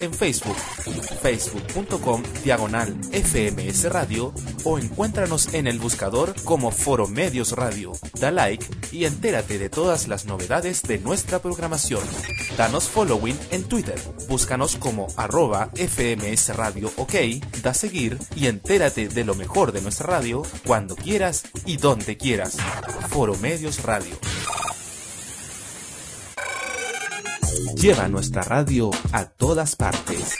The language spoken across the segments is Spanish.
en Facebook, facebook.com diagonal FMS Radio o encuéntranos en el buscador como Foro Medios Radio. Da like y entérate de todas las novedades de nuestra programación. Danos following en Twitter, búscanos como arroba FMS Radio OK, da seguir y entérate de lo mejor de nuestra radio cuando quieras y donde quieras. Foro Medios Radio. Lleva nuestra radio a todas partes.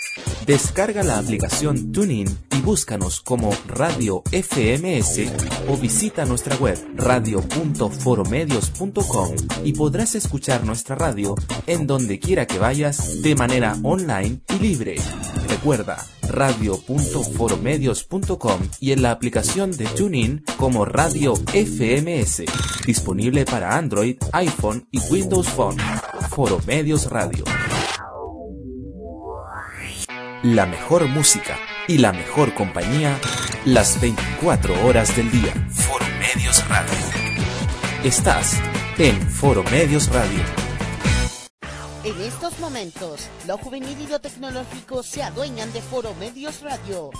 Descarga la aplicación TuneIn y búscanos como Radio FMS o visita nuestra web radio.foromedios.com y podrás escuchar nuestra radio en donde quiera que vayas de manera online y libre. Recuerda radio.foromedios.com y en la aplicación de TuneIn como Radio FMS, disponible para Android, iPhone y Windows Phone. Foro Medios Radio. La mejor música y la mejor compañía las 24 horas del día. Foro Medios Radio. Estás en Foro Medios Radio. En estos momentos, lo juvenil y lo tecnológico se adueñan de Foro Medios Radio.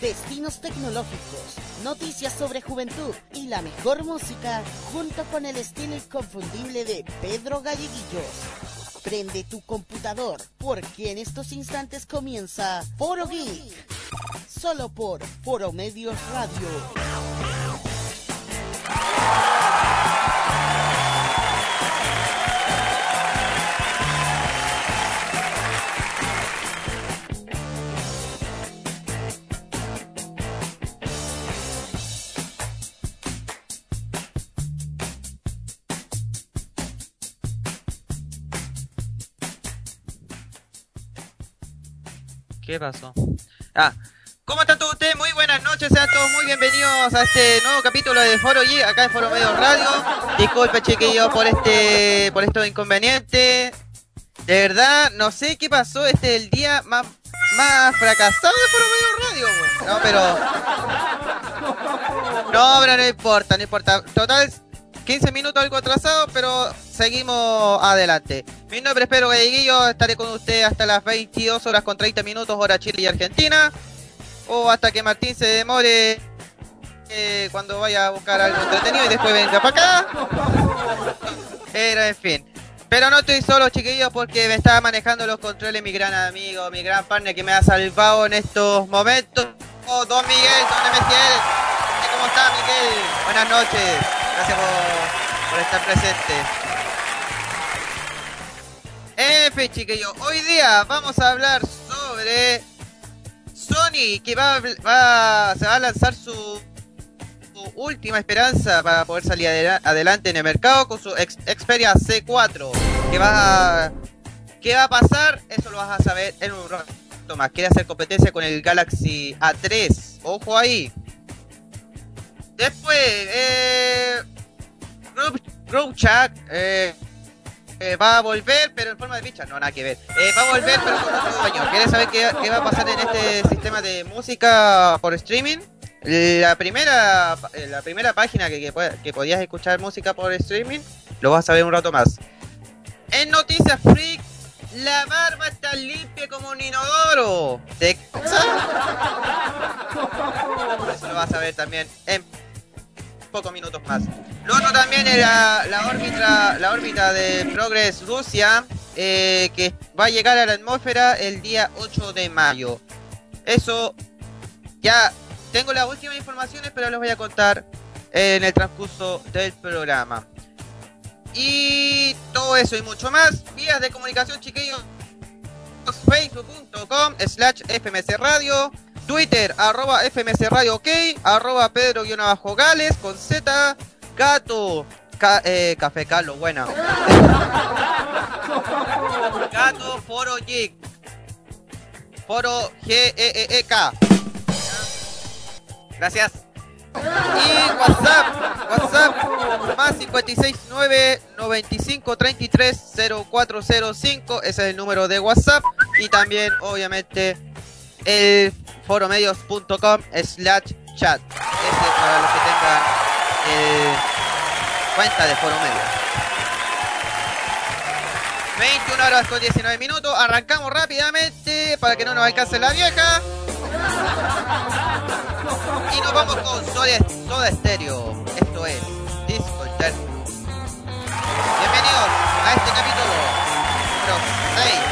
Destinos tecnológicos, noticias sobre juventud y la mejor música junto con el estilo inconfundible de Pedro Galleguillos. Prende tu computador porque en estos instantes comienza Foro Geek. Solo por Foro Medios Radio. ¿Qué pasó? Ah, ¿cómo están todos ustedes? Muy buenas noches, sean todos muy bienvenidos a este nuevo capítulo de Foro G, acá en Foro Medio Radio. Disculpe, chiquillos, por este, por estos inconvenientes. De verdad, no sé qué pasó, este es el día más, más fracasado de Foro Medio Radio, güey. No, pero... No, pero no importa, no importa. Total, 15 minutos algo atrasado, pero seguimos adelante. Mi nombre es Pedro Galleguillo, estaré con usted hasta las 22 horas con 30 minutos, hora Chile y Argentina. O hasta que Martín se demore eh, cuando vaya a buscar algo entretenido y después venga para acá. Pero en fin. Pero no estoy solo, chiquillos, porque me está manejando los controles mi gran amigo, mi gran partner que me ha salvado en estos momentos. Oh, don Miguel, don Miguel. ¿Cómo está, Miguel? Buenas noches. Gracias por, estar presente. En fin, chiquillos, hoy día vamos a hablar sobre Sony, que va, va, se va a lanzar su, última esperanza para poder salir adela- adelante en el mercado con su Xperia C4. ¿Qué va, a- ¿Qué va a pasar? Eso lo vas a saber en un rato más. Quiere hacer competencia con el Galaxy A3. Ojo ahí. Después, eh, Chat eh, eh, va a volver, pero en forma de ficha. No, nada que ver. Eh, va a volver, pero con otro dueño. ¿Quieres saber qué, qué va a pasar en este sistema de música por streaming? La primera, eh, la primera página que, que, que podías escuchar música por streaming, lo vas a ver un rato más. En Noticias Freak, la barba está limpia como un inodoro. ¿Te Eso lo vas a ver también en pocos minutos más. Lo otro también era la órbita, la órbita de Progress Rusia, eh, que va a llegar a la atmósfera el día 8 de mayo. Eso ya tengo las últimas informaciones, pero les voy a contar en el transcurso del programa. Y todo eso y mucho más, vías de comunicación, chiquillos, facebook.com slash fmc radio, twitter arroba fmc radio ok, arroba pedro guion abajo gales con z, gato, ca- eh, café calo, buena. gato foro geek, foro g e e e k. Gracias. Y WhatsApp, WhatsApp más 569 95 33 0405, ese es el número de WhatsApp y también obviamente el foromedios.com slash chat, ese es para los que tengan eh, cuenta de Foro Medios. 21 horas con 19 minutos. Arrancamos rápidamente para que no nos alcance la vieja. Y nos vamos con Soda, Soda Stereo. Esto es Disco Eterno. Bienvenidos a este capítulo número 6.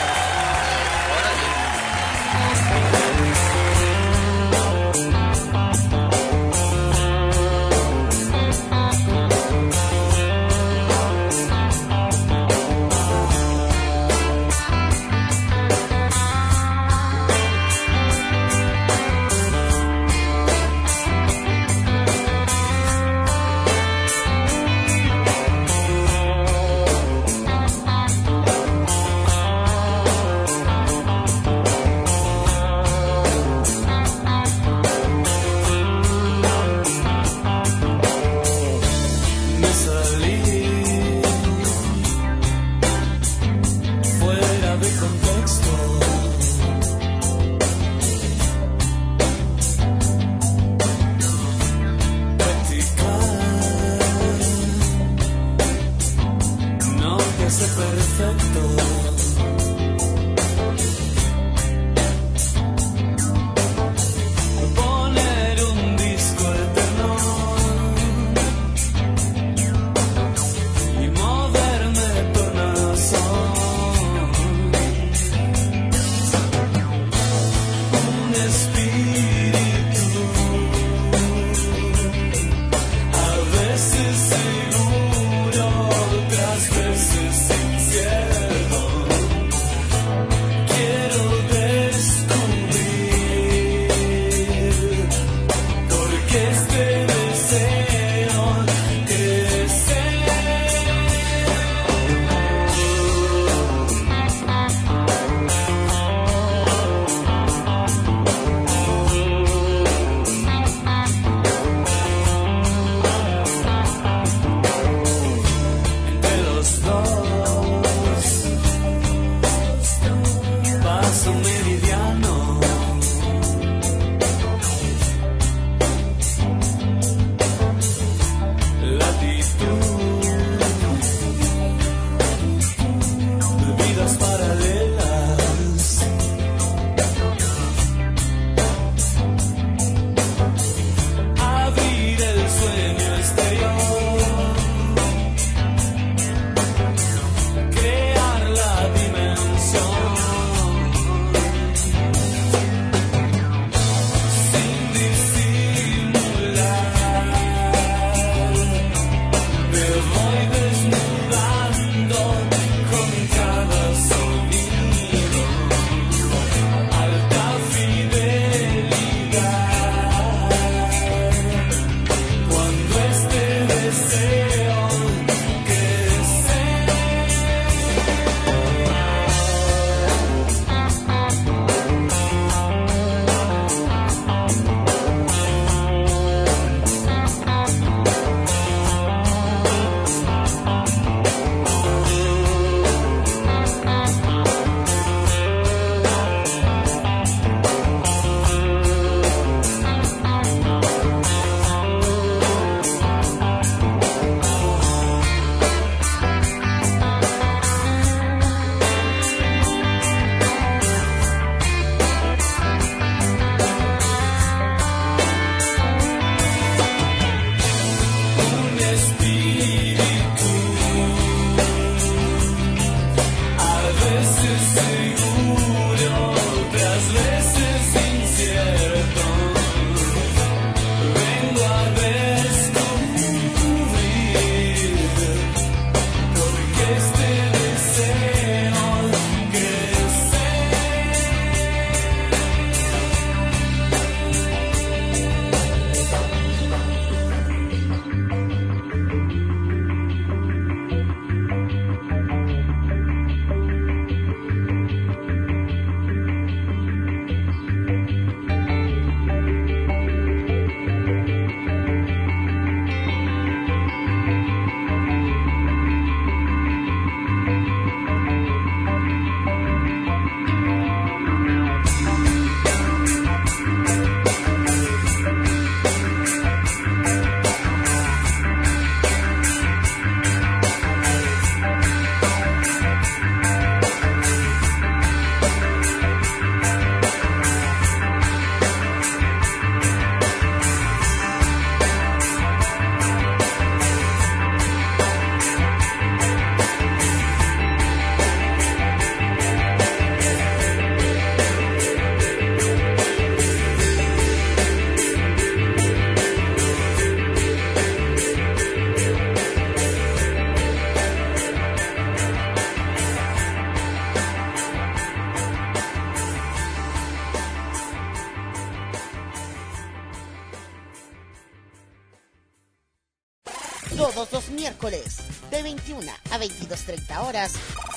22.30 horas,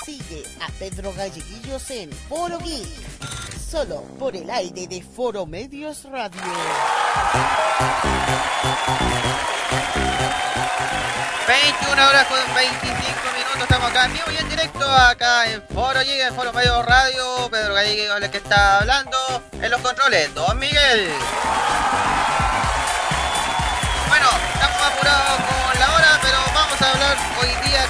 sigue a Pedro Galleguillos en Foro Geek. Solo por el aire de Foro Medios Radio. 21 horas con 25 minutos, estamos acá en vivo y en directo, acá en Foro Geek, en Foro Medios Radio. Pedro Galleguillos el que está hablando en los controles, Don Miguel. Bueno, estamos apurados con la hora, pero vamos a hablar hoy día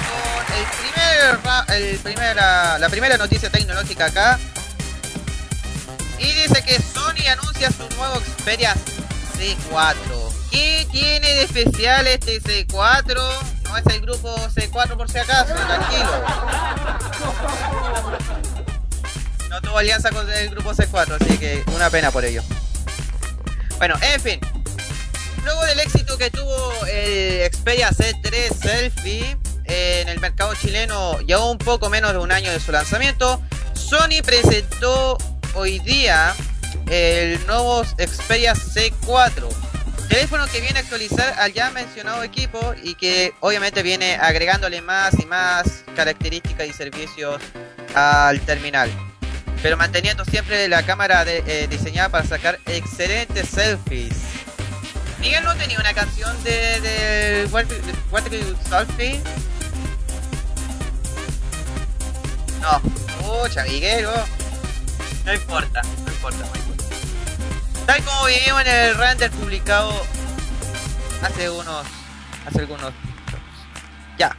el primera, la primera noticia tecnológica acá. Y dice que Sony anuncia su nuevo Xperia C4. ¿Qué tiene de especial este C4? No es el grupo C4 por si acaso, tranquilo. No tuvo alianza con el grupo C4, así que una pena por ello. Bueno, en fin, Luego del éxito que tuvo el Xperia C3 Selfie el mercado chileno, ya un poco menos de un año de su lanzamiento, Sony presentó hoy día el nuevo Xperia C4. Teléfono que viene a actualizar al ya mencionado equipo y que obviamente viene agregándole más y más características y servicios al terminal. Pero manteniendo siempre la cámara eh, diseñada para sacar excelentes selfies. Miguel no tenía una canción de, de What Selfie. No, mucha Miguel, no importa, no importa, no importa. Tal como vivimos en el render publicado hace unos, hace algunos, ya.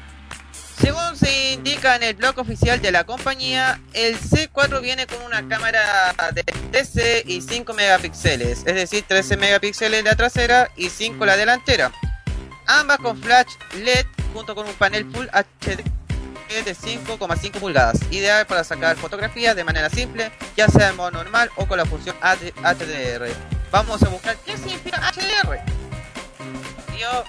Según se indica en el blog oficial de la compañía, el C4 viene con una cámara de 13 y 5 megapíxeles, es decir, 13 megapíxeles la trasera y 5 la delantera. Ambas con flash LED junto con un panel Full HD de 5,5 pulgadas, ideal para sacar fotografías de manera simple, ya sea en modo normal o con la función HDR. Vamos a buscar qué significa HDR. Yo...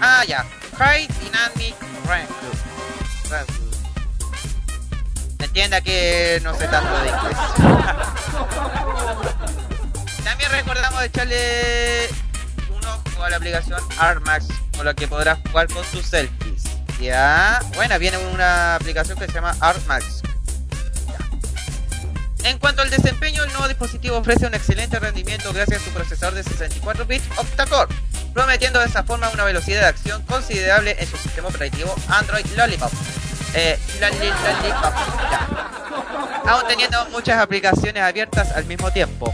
Ah, ya. High Dynamic Range. Entienda que no sé tanto de inglés. También recordamos echarle un ojo a la aplicación ArtMax con la que podrás jugar con tus selfies. Ya, bueno, viene una aplicación que se llama ArtMax. En cuanto al desempeño, el nuevo dispositivo ofrece un excelente rendimiento gracias a su procesador de 64 bits octa-core, prometiendo de esa forma una velocidad de acción considerable en su sistema operativo Android Lollipop. Eh, Lollipop. Aún teniendo muchas aplicaciones abiertas al mismo tiempo.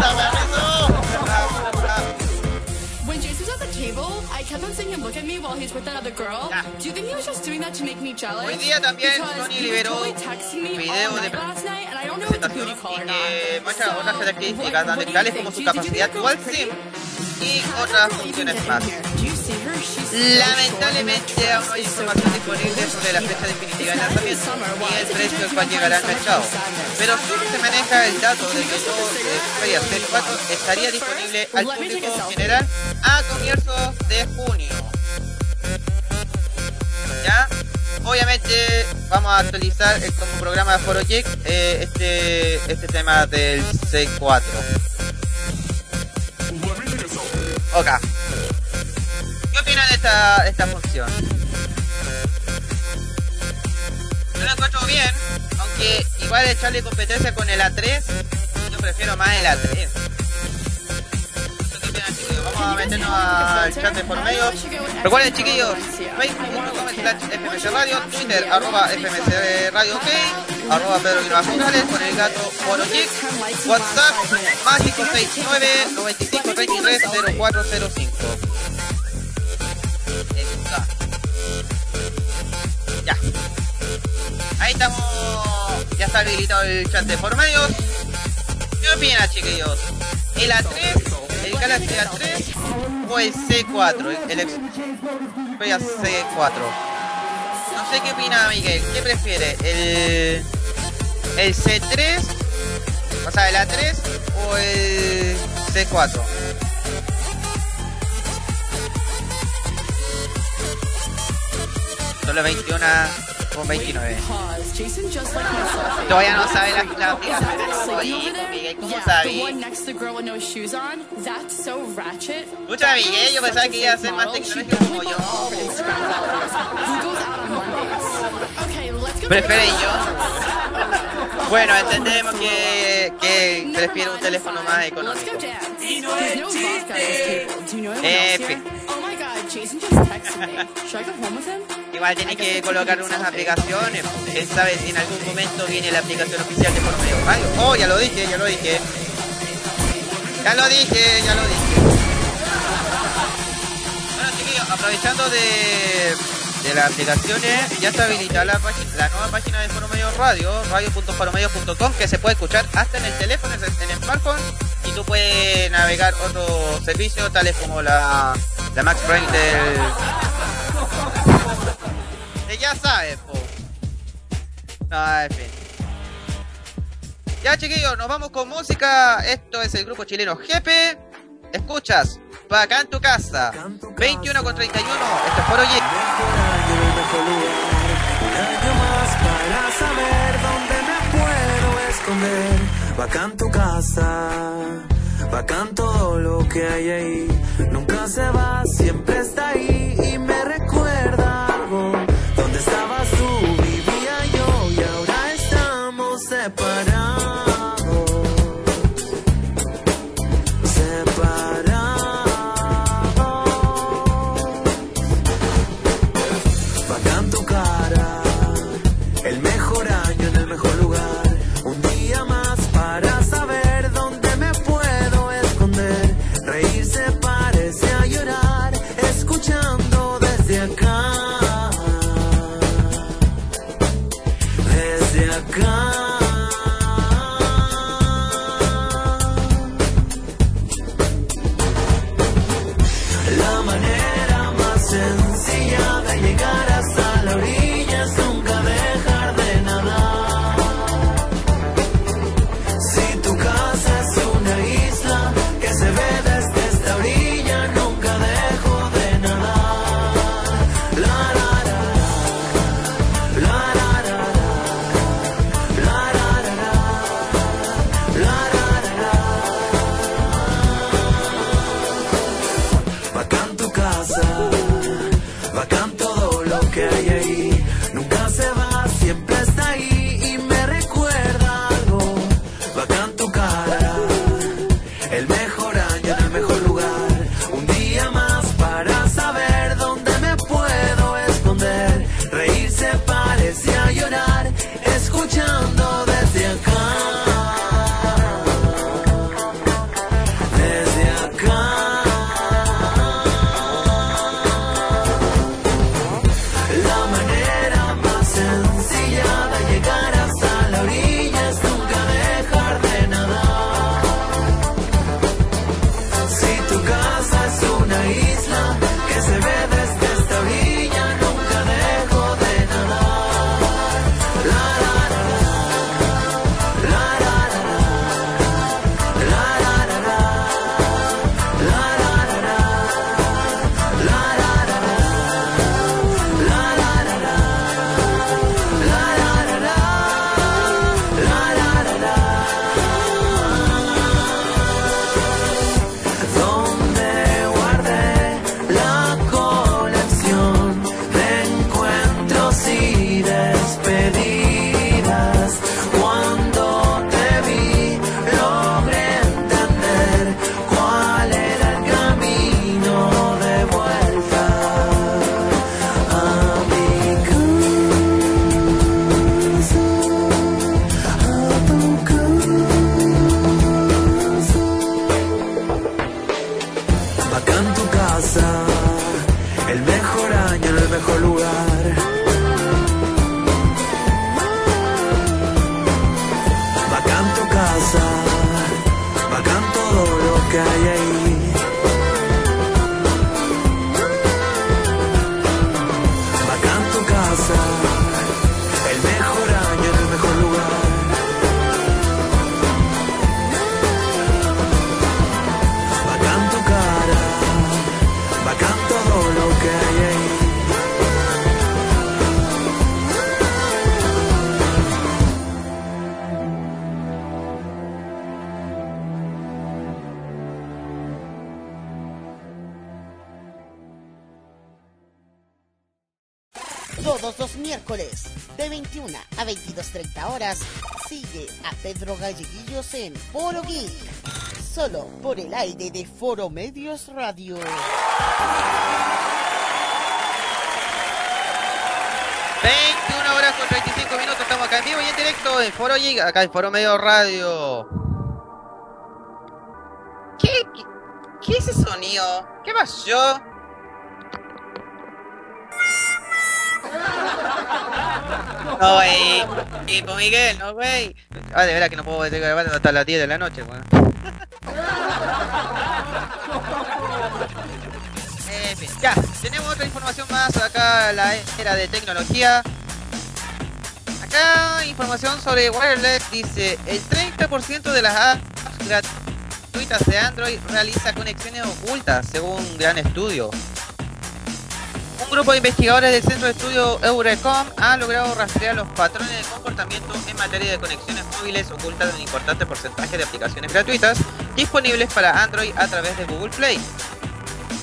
When Hoy día también Sony liberó un video de presentación que muestra So, otras características tan think? como su capacidad dual? SIM y otras funciones más. Lamentablemente aún no hay información disponible sobre la fecha definitiva de It's not even lanzamiento ni el precio al cual llegará find mercado. Pero solo se maneja el dato de que el Xperia C4 estaría disponible al público general a comienzos de junio. ¿Ya? Obviamente vamos a actualizar el como programa de Foro Geek eh, este, este tema del C4. Ok. ¿Qué opinan de esta, esta función? Yo lo encuentro bien, aunque igual echarle competencia con el A3, yo prefiero más el A3. ¿Qué opinan, chiquillos? Vamos a meternos al chat de por medio. Recuerden chiquillos, facebook.com slash fmc radio, twitter arroba fmc radio ok, arroba pedro González con el gato Geek, whatsapp más 569 95 33 0405. Ya. Ahí estamos. Ya está habilitado el chat de por medios. ¿Qué opinan, chiquillos? ¿El A3, el Galaxy A3 o el C4? El, el Xperia C4. No sé qué opina Miguel. ¿Qué prefiere? ¿El, el C3? O sea, el A3 o el C4? Son las 21 con 29. Todavía no sabe la, la Oye, ¿cómo sabí? Mucha Miguel, yo pensaba que iba a ser más tecnológico como yo. Prefiere yo. Bueno, entendemos que, que prefiero un teléfono más económico. Eh, Igual tienen que colocar unas aplicaciones. Esta vez en algún momento viene la aplicación oficial de Foro Medio Radio. Oh, ya lo dije, ya lo dije. Ya lo dije, ya lo dije. Bueno, chiquillos, aprovechando de, de las aplicaciones, ya está habilitada la, la nueva página de Foro Medio Radio, radio.foromedio.com, que se puede escuchar hasta en el teléfono, en el smartphone y tú puedes navegar otros servicios tales como la, la Max Brain del... ya sabes, po. No, en fin. Ya chiquillos, nos vamos con música. Esto es el grupo chileno Jepe. Escuchas, para acá en tu casa. 21 con 31. Esto es por hoy. más para saber dónde me puedo esconder Bacán tu casa, bacán todo lo que hay ahí. Nunca se va, siempre está ahí y me 21 a 22.30 horas, sigue a Pedro Galleguillos en Foro Geek. Solo por el aire de Foro Medios Radio. 21 horas con 35 minutos, estamos acá en vivo y en directo en Foro Geek, acá en Foro Medio Radio. ¿Qué, qué, qué es ese sonido? ¿Qué pasó? No, güey. Tipo Miguel, no, güey. Ah, de verdad que no puedo estar grabando hasta las 10 de la noche, weón. Ya, tenemos otra información más acá la era de tecnología. Acá información sobre wireless dice el 30% de las apps gratuitas de Android realiza conexiones ocultas según un gran estudio. Un grupo de investigadores del Centro de Estudio Eurecom ha logrado rastrear los patrones de comportamiento en materia de conexiones móviles ocultas de un importante porcentaje de aplicaciones gratuitas disponibles para Android a través de Google Play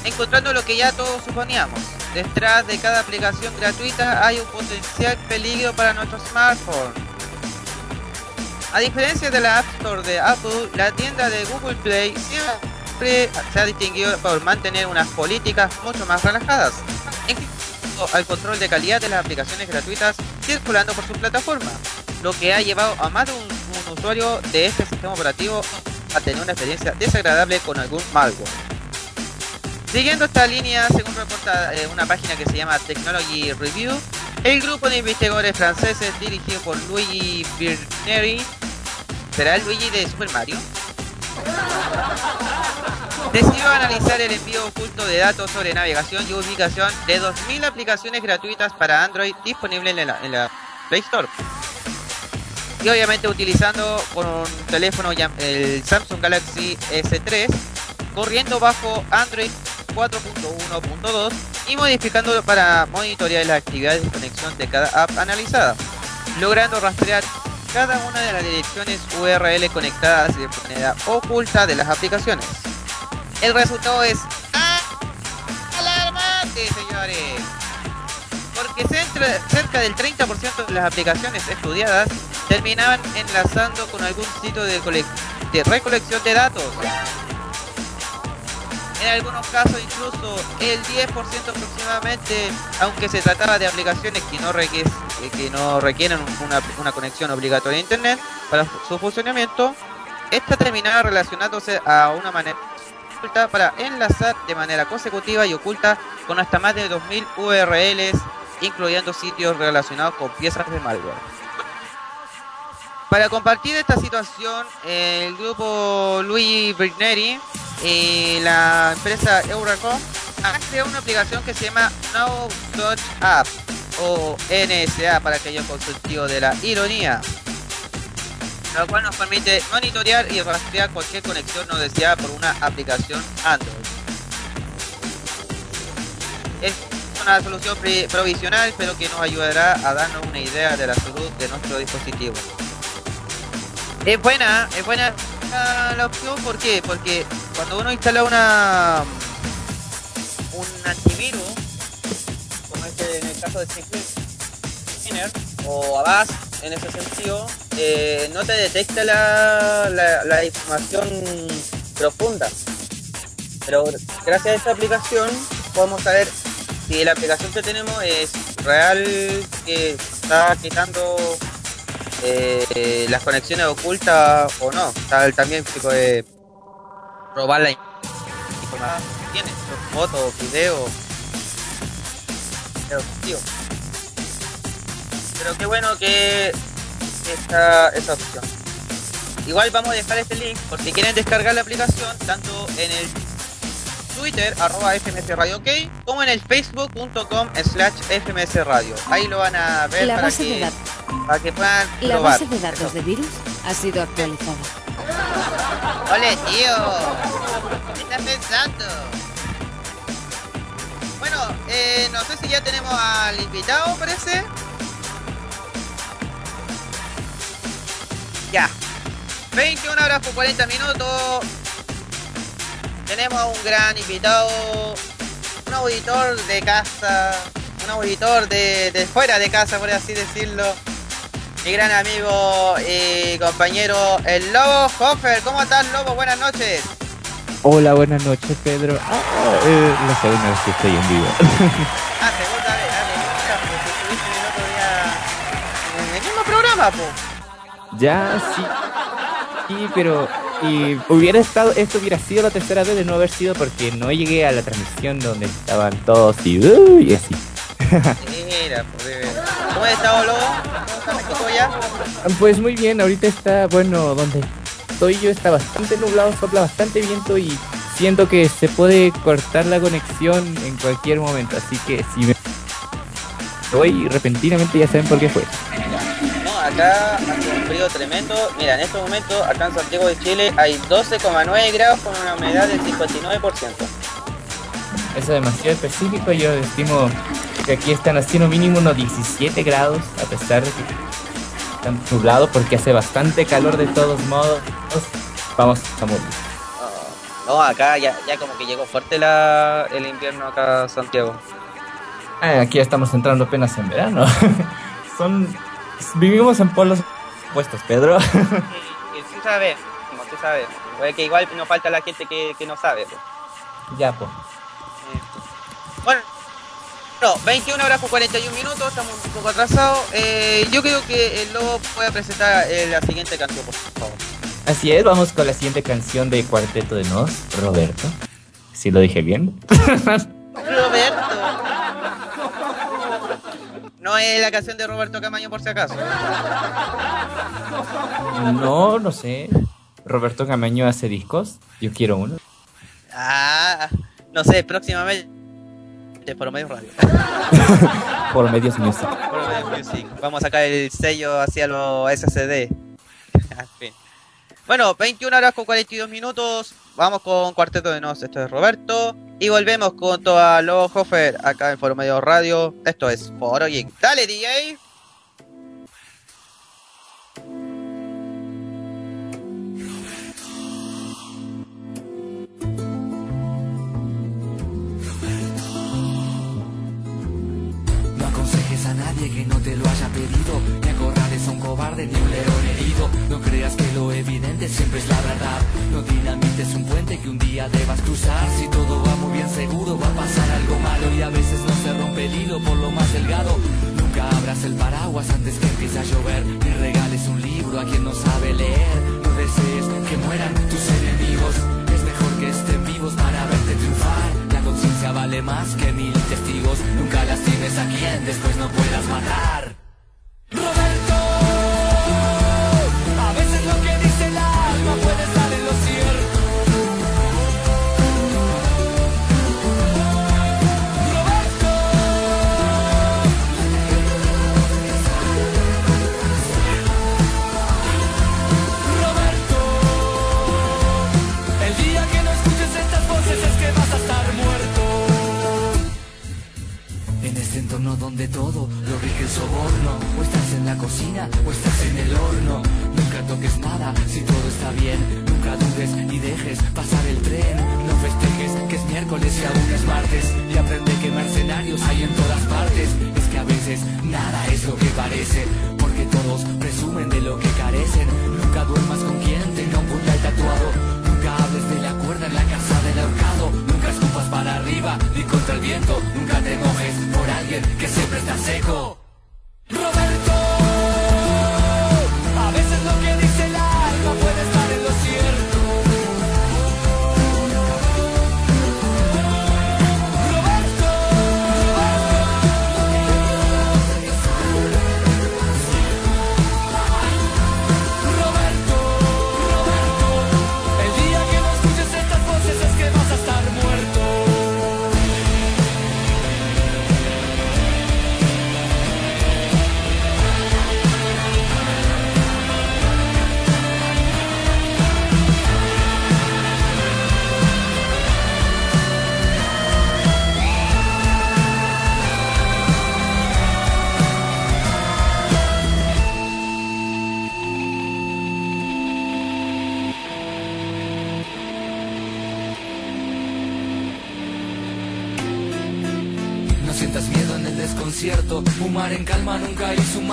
encontrando lo que ya todos suponíamos. Detrás de cada aplicación gratuita hay un potencial peligro para nuestro smartphone. A diferencia de la App Store de Apple, la tienda de Google Play siempre se ha distinguido por mantener unas políticas mucho más relajadas al control de calidad de las aplicaciones gratuitas circulando por su plataforma, lo que ha llevado a más de un, un usuario de este sistema operativo a tener una experiencia desagradable con algún malware. Siguiendo esta línea, según reporta eh, una página que se llama Technology Review, el grupo de investigadores franceses dirigido por Luigi Birneri, ¿será el Luigi de Super Mario? Decidió analizar el envío oculto de datos sobre navegación y ubicación de 2.000 aplicaciones gratuitas para Android disponibles en la, Play Store. Y obviamente utilizando un teléfono el Samsung Galaxy S3 corriendo bajo Android 4.1.2 y modificándolo para monitorear las actividades de conexión de cada app analizada, logrando rastrear cada una de las direcciones URL conectadas de manera oculta de las aplicaciones. El resultado es alarmante, señores, porque cerca del 30% de las aplicaciones estudiadas terminaban enlazando con algún sitio de, de recolección de datos. En algunos casos incluso el 10% aproximadamente, aunque se trataba de aplicaciones que no, requies- eh, que no requieren una, una conexión obligatoria a internet para su funcionamiento, esta terminaba relacionándose a una manera para enlazar de manera consecutiva y oculta con hasta más de 2000 URLs, incluyendo sitios relacionados con piezas de malware. Para compartir esta situación, el grupo Luigi Brigneri y la empresa Euracom han creado una aplicación que se llama No Touch App o NSA para aquellos consultivos de la ironía, lo cual nos permite monitorear y rastrear cualquier conexión no deseada por una aplicación Android. Es una solución provisional, pero que nos ayudará a darnos una idea de la salud de nuestro dispositivo. Es buena, es buena la, opción, ¿por qué? Porque cuando uno instala una un antivirus, como este en el caso de Cleaner o Avast en ese sentido, eh, no te detecta la, la, la información profunda. Pero gracias a esta aplicación podemos saber si la aplicación que tenemos es real, que está quitando eh, las conexiones ocultas o no. Tal, también tipo de robar la información que tiene, fotos, videos. Pero. Pero qué bueno que está esa opción. Igual vamos a dejar este link por si quieren descargar la aplicación tanto en el Twitter, arroba FMS Radio OK, como en el facebook.com slash FMS Radio. Ahí lo van a ver La para base de que, datos. para que puedan La probar. base de datos Eso. de virus ha sido actualizada. Ole, tío. ¿Qué estás pensando? Bueno, eh, no sé si ya tenemos al invitado, parece. Ya. 21 horas por 40 minutos. Tenemos a un gran invitado, un auditor de casa, un auditor de, de fuera de casa, por así decirlo. Mi gran amigo y compañero, el Lobo Hoffer. ¿Cómo estás, Lobo? Buenas noches. Hola, buenas noches, Pedro. Ah, eh, la segunda vez que estoy en vivo. Ah, segunda vez, ah, me gusta, porque estuviste el otro día en el mismo programa, po. ya, sí. Sí, pero y hubiera estado, esto hubiera sido la tercera vez de no haber sido porque no llegué a la transmisión donde estaban todos y, uh, y así. Mira, pues. ¿Cómo has estado, Lobo? ¿Cómo está México ya? Pues muy bien, ahorita está, bueno, donde estoy yo está bastante nublado, sopla bastante viento y siento que se puede cortar la conexión en cualquier momento, así que si me voy repentinamente ya saben por qué fue. Acá hace un frío tremendo. Mira, en este momento, acá en Santiago de Chile, hay 12,9 grados con una humedad del 59%. Eso es demasiado específico, yo estimo que aquí están haciendo mínimo unos 17 grados, a pesar de que están nublados porque hace bastante calor de todos modos. Vamos a morir. No, acá ya, ya como que llegó fuerte la, el invierno acá Santiago. Ah, aquí ya estamos entrando apenas en verano. Son vivimos en polos opuestos, Pedro. Y, y sí sabe, como tú sabes. Puede que igual nos falta la gente que, que no sabe. pues. ya, pues. Bueno, no, 21 horas con 41 minutos, estamos un poco atrasados. Eh, yo creo que el lobo puede presentar eh, la siguiente canción, por favor. Así es, vamos con la siguiente canción de Cuarteto de Nos, Roberto. Si lo dije bien. Roberto. No es la canción de Roberto Camaño por si acaso. No, no sé. Roberto Camaño hace discos. Yo quiero uno. Ah, no sé, próximamente por medio radio. Por medios music. Por medio music. Vamos a sacar el sello hacia los SCD. En fin. Bueno, 21 horas con 42 minutos. Vamos con Cuarteto de Nos. Esto es Roberto. Y volvemos con toda los Hofer acá en Foro Medio Radio. Esto es Foro Geek. Dale, DJ. A que no te lo haya pedido, ni un león herido. No creas que lo evidente siempre es la verdad. No dinamites un puente que un día debas cruzar. Si todo va muy bien seguro, va a pasar algo malo y a veces no se rompe el hilo por lo más delgado. Nunca abras el paraguas antes que empiece a llover, ni regales un libro a quien no sabe leer. No desees que mueran tus enemigos. Es mejor que estén vivos para verte triunfar. La conciencia vale más que mil testigos. Nunca lastimes a quien después no puedas matar. Roberto, donde todo lo rige el soborno. O estás en la cocina o estás en el horno. Nunca toques nada si todo está bien. Nunca dudes y dejes pasar el tren. No festejes que es miércoles y aún es martes. Y aprende que mercenarios hay en todas partes. Es que a veces nada es lo que parece Porque todos presumen de lo que carecen. Nunca duermas con quien tenga un puñal tatuado. Nunca hables de la cuerda en la casa del ahorcado. Nunca escupas para arriba ni contra el viento. Nunca te mojes por que siempre está seco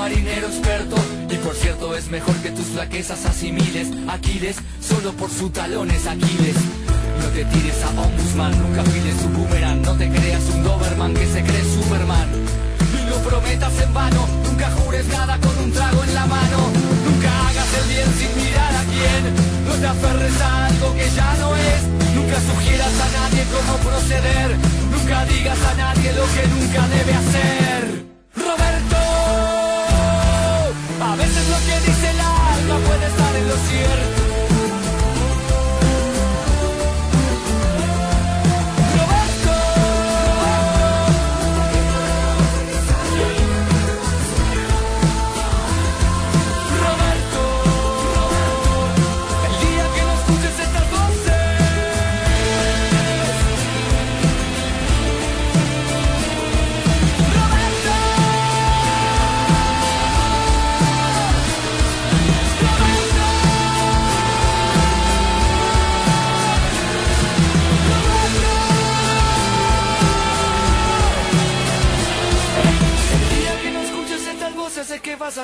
marinero experto. Y por cierto, es mejor que tus flaquezas asimiles. Aquiles, solo por sus talones, Aquiles. No te tires a Ombudsman, nunca pides su boomerang. No te creas un Doberman que se cree Superman. Y lo prometas en vano, nunca jures nada con un trago en la mano. Nunca hagas el bien sin mirar a quién. No te aferres a algo que ya no es. Nunca sugieras a nadie cómo proceder. Nunca digas a nadie lo que nunca debe hacer. A veces lo que dice el alma puede estar en lo cierto.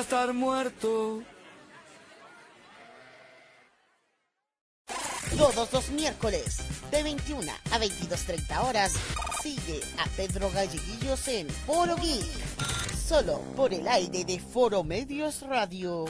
Estar muerto. Todos los miércoles, de 21 a 22.30 horas, sigue a Pedro Galleguillos en Foro Geek. Solo por el aire de Foro Medios Radio.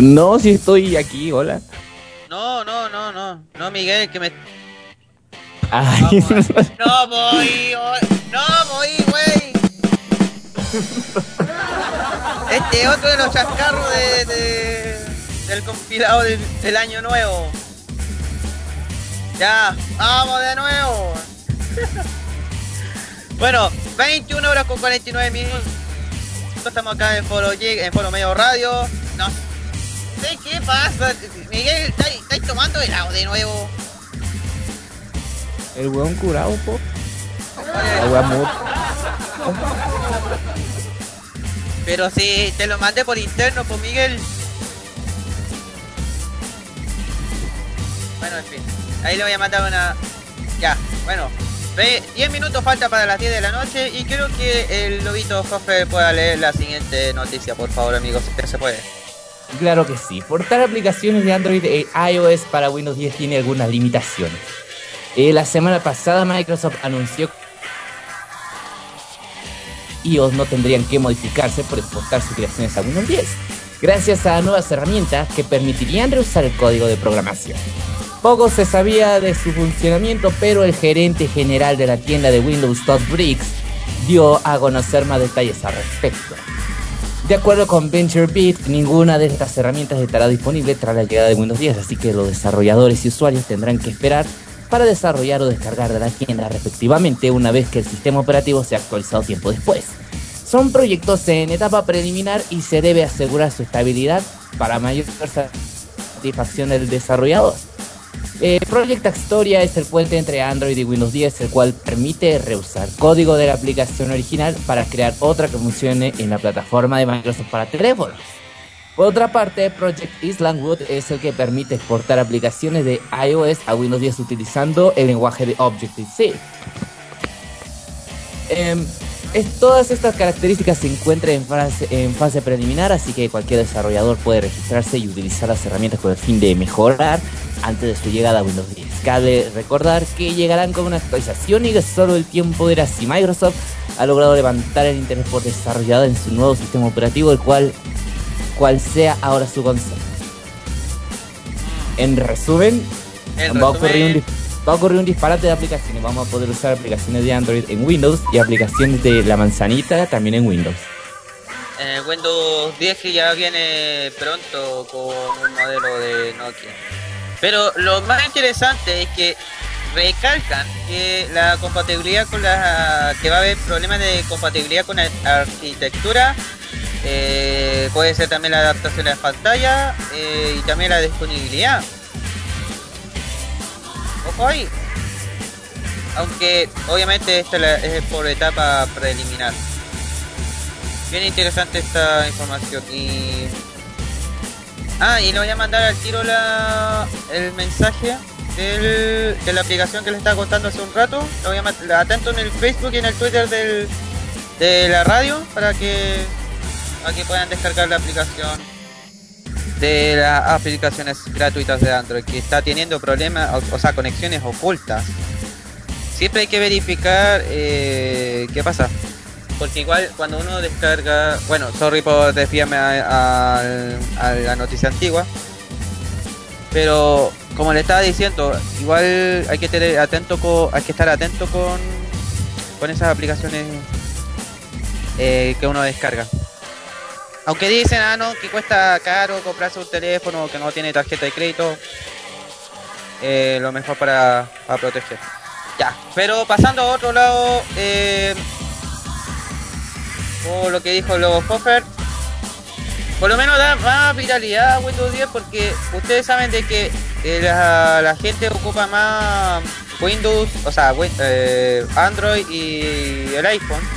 No, si estoy aquí, hola. No, no, no, no. No, Miguel, que me. Ay, No voy, no voy, güey. Este es otro de los chascarros de, de- del compilado del, del año nuevo. Ya, vamos de nuevo. bueno, 21 horas con 49 minutos. Estamos acá en Foro, en Foro Medio Radio. Pasa. Miguel, ¿estáis tomando helado de nuevo? el weón curado, po. Pero si te lo mandé por interno, pues Miguel. Bueno, en fin. Ahí le voy a mandar una. Ya, bueno. Ve, 10 minutos falta para las 10 de la noche y creo que el lobito Jofe pueda leer la siguiente noticia, por favor, amigos, si se puede. Claro que sí. Portar aplicaciones de Android e iOS para Windows 10 tiene algunas limitaciones. Eh, la semana pasada Microsoft anunció iOS no tendrían que modificarse por exportar sus creaciones a Windows 10, gracias a nuevas herramientas que permitirían reusar el código de programación. Poco se sabía de su funcionamiento, pero el gerente general de la tienda de Windows, Todd Briggs, dio a conocer más detalles al respecto. De acuerdo con VentureBeat, ninguna de estas herramientas estará disponible tras la llegada de Windows 10, así que los desarrolladores y usuarios tendrán que esperar para desarrollar o descargar de la tienda respectivamente una vez que el sistema operativo sea actualizado tiempo después. Son proyectos en etapa preliminar y se debe asegurar su estabilidad para mayor satisfacción del desarrollador. Eh, Project Astoria es el puente entre Android y Windows 10, el cual permite reusar código de la aplicación original para crear otra que funcione en la plataforma de Microsoft para teléfonos. Por otra parte, Project Islandwood es el que permite exportar aplicaciones de iOS a Windows 10 utilizando el lenguaje de Objective-C. Em, es- todas estas características se encuentran en fase, en fase preliminar, así que cualquier desarrollador puede registrarse y utilizar las herramientas con el fin de mejorar antes de su llegada a Windows 10. Cabe recordar que llegarán con una actualización y que solo el tiempo dirá si Microsoft ha logrado levantar el interés por desarrollar en su nuevo sistema operativo, el cual, cual sea ahora su concepto. En resumen, En va, a ocurrir un, resumen, va a ocurrir un disparate de aplicaciones. Vamos a poder usar aplicaciones de Android en Windows y aplicaciones de la manzanita también en Windows. el Windows 10 que ya viene pronto con un modelo de Nokia. Pero lo más interesante es que recalcan que la compatibilidad con la que va a haber problemas de compatibilidad con la arquitectura eh, puede ser también la adaptación de las pantallas eh, y también la disponibilidad. Ojo ahí. Aunque obviamente esta es por etapa preliminar. Bien interesante esta información y ah y le voy a mandar al tiro la el mensaje de la aplicación que les estaba contando hace un rato. Lo voy a atento en el Facebook y en el Twitter de la radio para que para que puedan descargar la aplicación de las aplicaciones gratuitas de Android que está teniendo problemas, o, sea, conexiones ocultas. Siempre hay que verificar eh, qué pasa. Porque igual cuando uno descarga, bueno, sorry por desviarme a, la noticia antigua, pero como le estaba diciendo, igual hay que tener atento hay que estar atento con, con esas aplicaciones eh, que uno descarga. Aunque dicen, ah, no, que cuesta caro comprarse un teléfono que no tiene tarjeta de crédito, eh, lo mejor para, proteger. Ya, pero pasando a otro lado, eh, o lo que dijo Lobo Hofer, por lo menos da más viralidad a Windows 10 porque ustedes saben de que eh, la, gente ocupa más Windows, o sea, Android y el iPhone.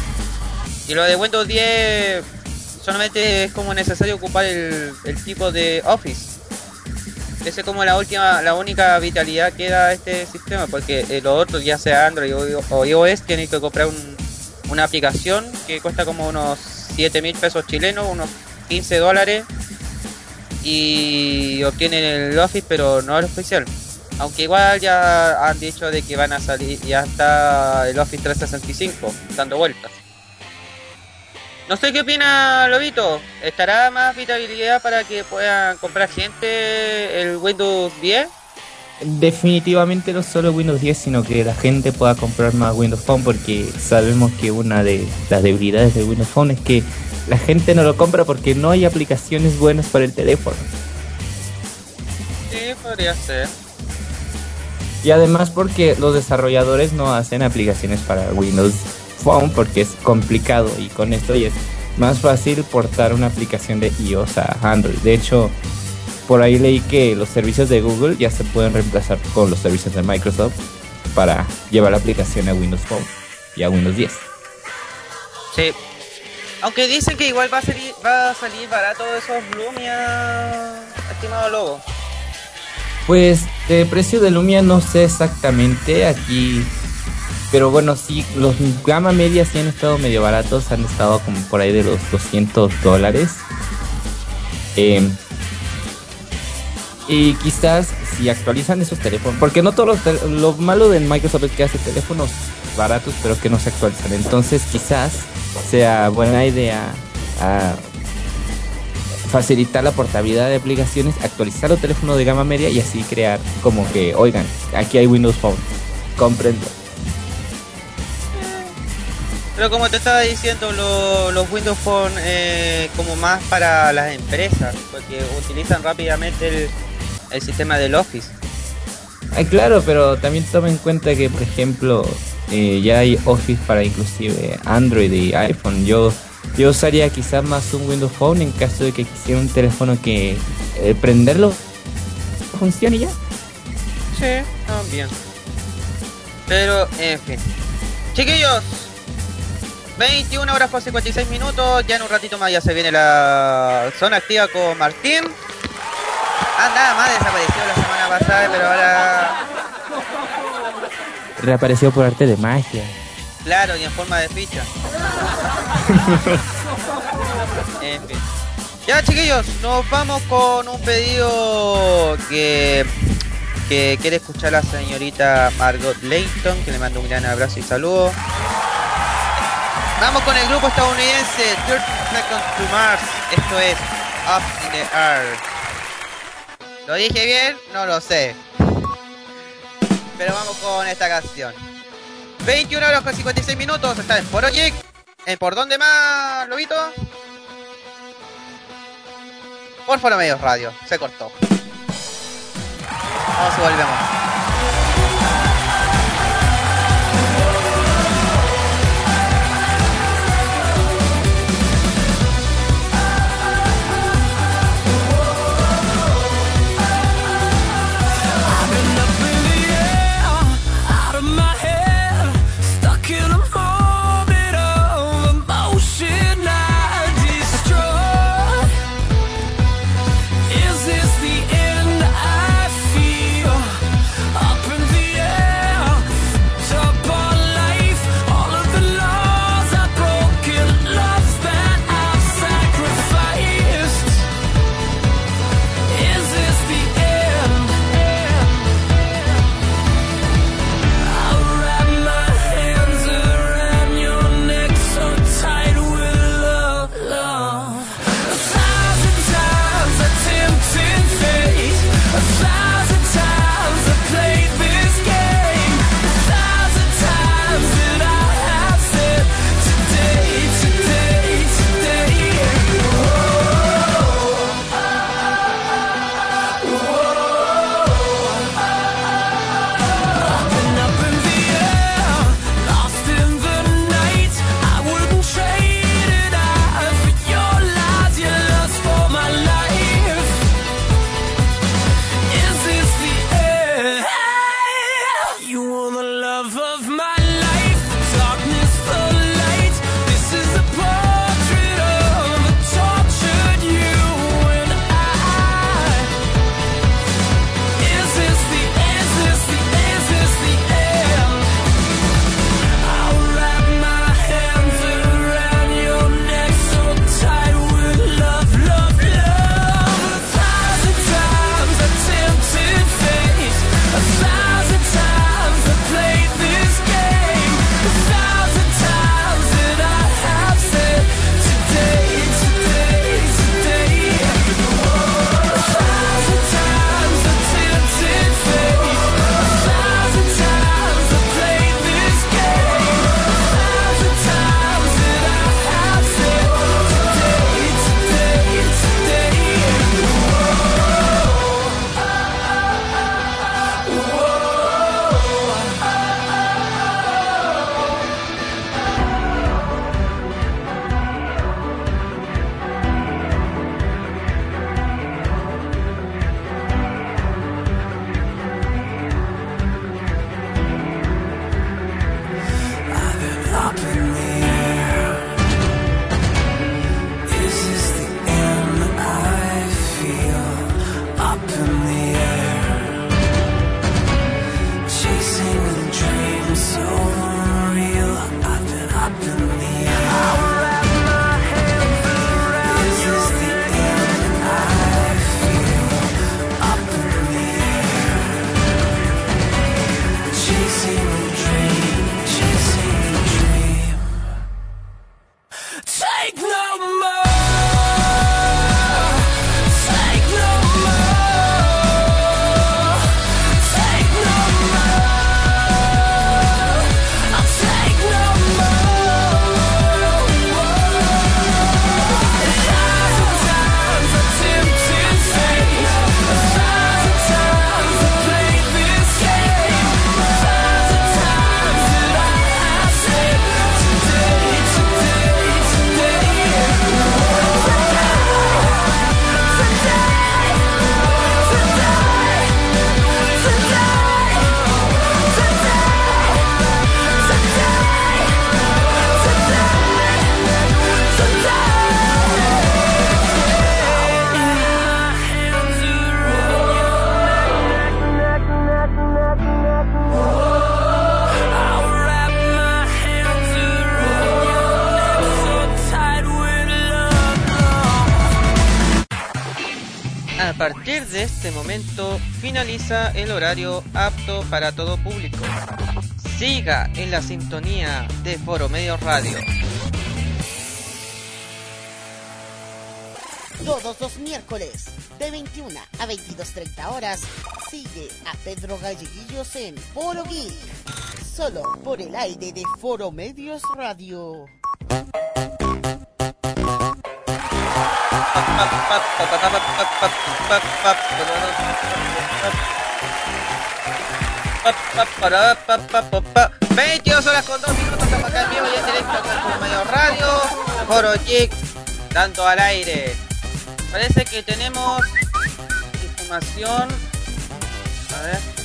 Y lo de Windows 10 solamente es como necesario ocupar el, tipo de Office. Esa es como la última, la única vitalidad que da este sistema, porque eh, los otros, ya sea Android o, o iOS, tienen que comprar un- una aplicación que cuesta como unos 7 mil pesos chilenos, unos 15 dólares, y obtienen el Office, pero no el oficial. Aunque igual ya han dicho de que van a salir, ya está el Office 365 dando vueltas. No sé qué opina Lobito. ¿Estará más vitabilidad para que puedan comprar gente el Windows 10? Definitivamente no solo Windows 10, sino que la gente pueda comprar más Windows Phone porque sabemos que una de las debilidades de Windows Phone es que la gente no lo compra porque no hay aplicaciones buenas para el teléfono. Sí, podría ser. Y además porque los desarrolladores no hacen aplicaciones para Windows Phone porque es complicado y con esto ya es más fácil portar una aplicación de iOS a Android. De hecho, por ahí leí que los servicios de Google ya se pueden reemplazar con los servicios de Microsoft para llevar la aplicación a Windows Phone y a Windows 10. Sí. Aunque dicen que igual va a salir, va a salir barato esos Lumia, estimado Lobo. Pues de precio de Lumia no sé exactamente aquí, pero bueno, sí, los gama media sí han estado medio baratos, han estado como por ahí de los 200 dólares. Eh, Y quizás si actualizan esos teléfonos, porque no todos los lo malo de Microsoft es que hace teléfonos baratos pero que no se actualizan. Entonces quizás sea buena idea ah, facilitar la portabilidad de aplicaciones, actualizar los teléfonos de gama media y así crear como que, oigan, aquí hay Windows Phone, comprendo. Pero como te estaba diciendo, lo- los Windows Phone eh, como más para las empresas, porque utilizan rápidamente el, el sistema del Office. Ah, claro, pero también toma en cuenta que, por ejemplo, eh, ya hay Office para inclusive Android y iPhone. Yo yo usaría quizás más un Windows Phone en caso de que quisiera un teléfono que eh, prenderlo funcione y ya. Sí, también. Pero, en fin. Chiquillos, 21 horas con 56 minutos. Ya en un ratito más ya se viene la zona activa con Martín. Ah, nada más desapareció la semana pasada, pero ahora, Reapareció por arte de magia. claro, y en forma de ficha. En fin. Ya, chiquillos, nos vamos con un pedido que, que quiere escuchar la señorita Margot Layton, que le mando un gran abrazo y saludo. Vamos con el grupo estadounidense 30 Seconds to Mars. Esto es Up in the Air. ¿Lo dije bien? No lo sé. Pero vamos con esta canción. 21 horas con 56 minutos. Está en Geek. ¿En por dónde más, Lobito? Por Foro Medios Radio. Se cortó. Vamos y volvemos. Este momento finaliza el horario apto para todo público. Siga en la sintonía de Foro Medio Radio. Todos los miércoles, de 21 a 22.30 horas, sigue a Pedro Galleguillos en Foro Geek. Solo por el aire de Foro Medios Radio. 22 horas con 2 minutos, estamos acá en vivo y en directo por medio radio, tanto al aire. Parece que tenemos información. A ver.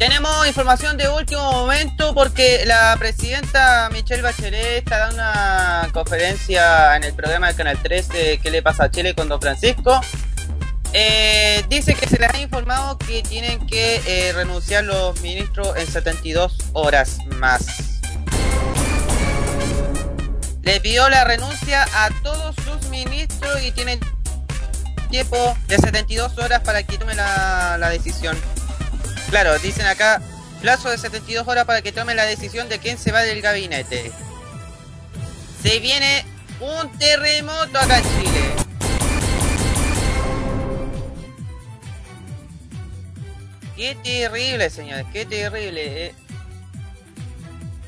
Tenemos información de último momento porque la presidenta Michelle Bachelet está dando una conferencia en el programa del Canal 13 ¿Qué le pasa a Chile con Don Francisco? Eh, dice que se les ha informado que tienen que eh, renunciar los ministros en 72 horas más. Le pidió la renuncia a todos sus ministros y tienen tiempo de 72 horas para que tome la, la decisión. Claro, dicen acá, plazo de 72 horas para que tome la decisión de quién se va del gabinete. Se viene un terremoto acá en Chile. Qué terrible, señores, qué terrible. eh.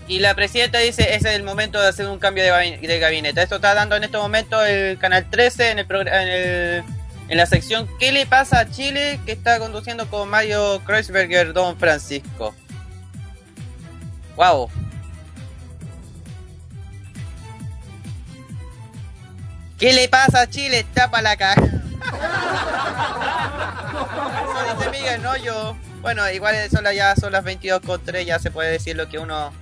Y la presidenta dice, ese es el momento de hacer un cambio de, gabi- de gabinete. Esto está dando en este momento el Canal 13 en, el en, el- en la sección ¿Qué le pasa a Chile? que está conduciendo con Mario Kreuzberger Don Francisco. Wow. ¿Qué le pasa a Chile? Tapa la caja. Eso dice Miguel, no yo. Bueno, igual son las, ya son las 22 con 3, ya se puede decir lo que uno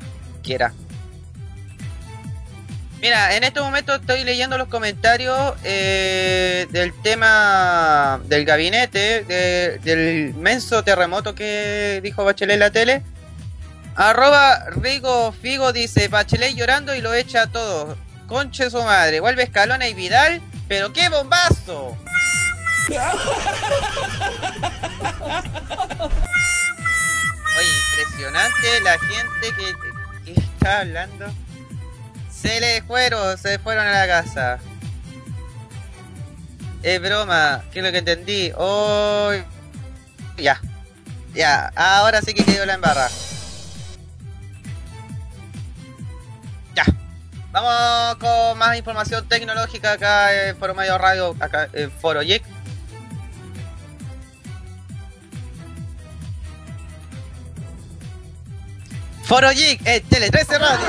quiera. Mira, en este momento estoy leyendo los comentarios eh, del tema del gabinete, de- del menso terremoto que dijo Bachelet en la tele. Arroba Rigo Figo dice, Bachelet llorando y lo echa a todos. Conche su madre, vuelve Escalona y Vidal, pero qué bombazo. Oye, impresionante la gente que, que está hablando. Se le fueron, se fueron a la casa. Es broma, que es lo que entendí. Oh, ya, ya, ahora sí que quedó la embarra. Ya, vamos con más información tecnológica acá en Foro Mayo Radio, acá en Foro Geek. Foro Geek, en Tele 13 Radio.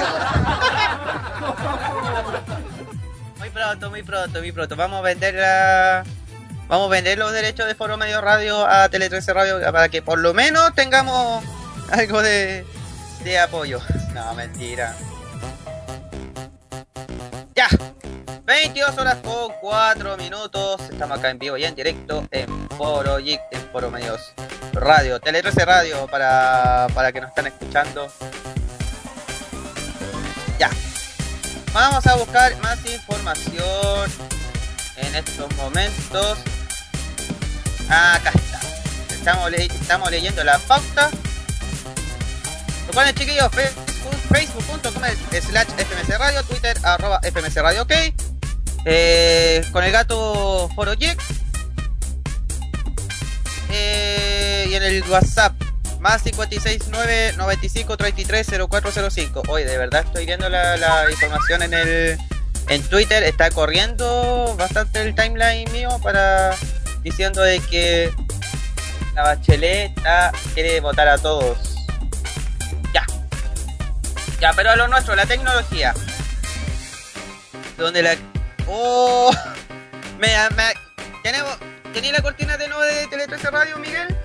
Muy pronto, muy pronto, muy pronto. Vamos a vender la... Vamos a vender los derechos de Foro Medio Radio a Tele 13 Radio para que por lo menos tengamos algo de, de apoyo. No, mentira. Ya. 22 horas con 4 minutos. Estamos acá en vivo y en directo en Foro Geek, en Foro Medios Radio, Tele 13 Radio para, para que nos están escuchando. Ya. Vamos a buscar más información en estos momentos. Acá está. Estamos, le- estamos leyendo la pauta. Recuerden chiquillos, Facebook, facebook.com slash FMC Radio, Twitter arroba FMC Radio OK. Eh, con el gato Foro Geek. Eh, y en el WhatsApp más 569 95 33 0405. Hoy de verdad estoy viendo la, información en el en Twitter. Está corriendo bastante el timeline mío para diciendo de que la Bachelet quiere votar a todos. Ya. Ya, pero a lo nuestro, la tecnología. Donde la. ¡Oh! Me, me- tenemos. ¿Tenía la cortina de nuevo de Tele 13 Radio, Miguel?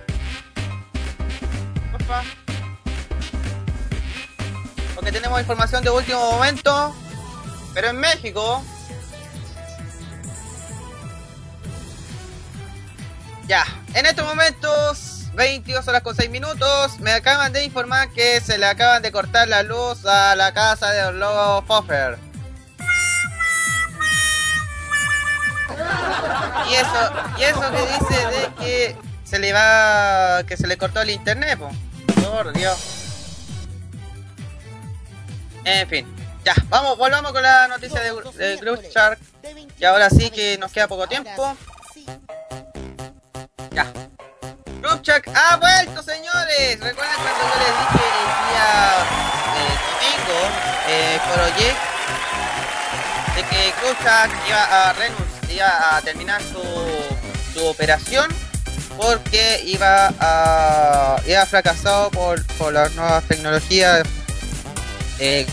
Porfa. Porque tenemos información de último momento. Pero en México. Ya. En estos momentos. 22 horas con 6 minutos. Me acaban de informar que se le acaban de cortar la luz a la casa de Lobo Foffer. Y eso, y eso que dice de que se le va, que se le cortó el internet, po. Por Dios. En fin, ya, vamos, volvamos con la noticia de, de. Y ahora sí que nos queda poco tiempo. Ya. Groove ha vuelto, señores. Recuerden cuando yo les dije el día eh, domingo eh, por Oye de que Groove iba a renunciar, a terminar su, su operación porque iba a iba fracasado por, por las nuevas tecnologías eh,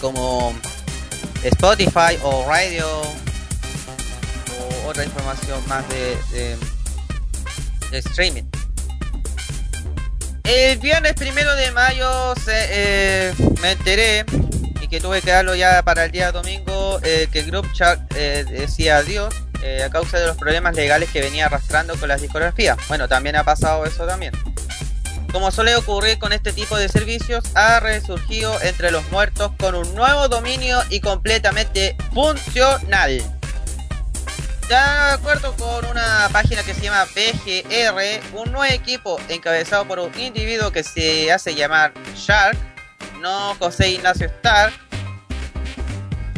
como Spotify o radio o otra información más de, streaming. El viernes primero de mayo se, eh, me enteré que tuve que darlo ya para el día domingo eh, que Group Chat eh, decía adiós eh, a causa de los problemas legales que venía arrastrando con las discografías. Bueno, también ha pasado eso también. Como suele ocurrir con este tipo de servicios, ha resurgido entre los muertos con un nuevo dominio y completamente funcional. De acuerdo con una página que se llama BGR, un nuevo equipo encabezado por un individuo que se hace llamar Shark, no José Ignacio Stark,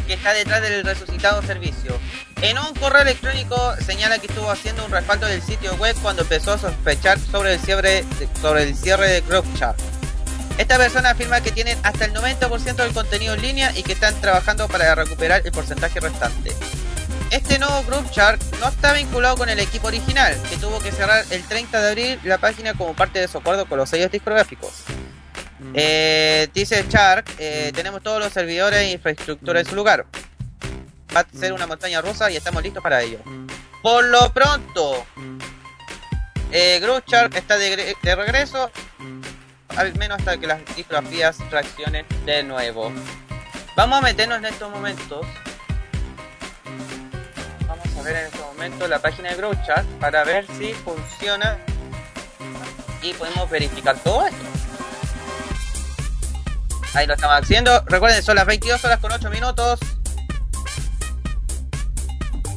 que está detrás del resucitado servicio. En un correo electrónico señala que estuvo haciendo un respaldo del sitio web cuando empezó a sospechar sobre el cierre de, GroupChat. Esta persona afirma que tienen hasta el 90% del contenido en línea y que están trabajando para recuperar el porcentaje restante. Este nuevo GroupChat no está vinculado con el equipo original, que tuvo que cerrar el 30 de abril la página como parte de su acuerdo con los sellos discográficos. Eh, dice Shark, eh, tenemos todos los servidores e infraestructura en su lugar. Va a ser una montaña rusa y estamos listos para ello. Por lo pronto, eh, Shark está de, gre- de regreso, al menos hasta que las discografías reaccionen de nuevo. Vamos a meternos en estos momentos. Vamos a ver en estos momentos la página de Groove Shark para ver si funciona y podemos verificar todo esto. Ahí lo estamos haciendo. Recuerden, son las 22 horas con 8 minutos.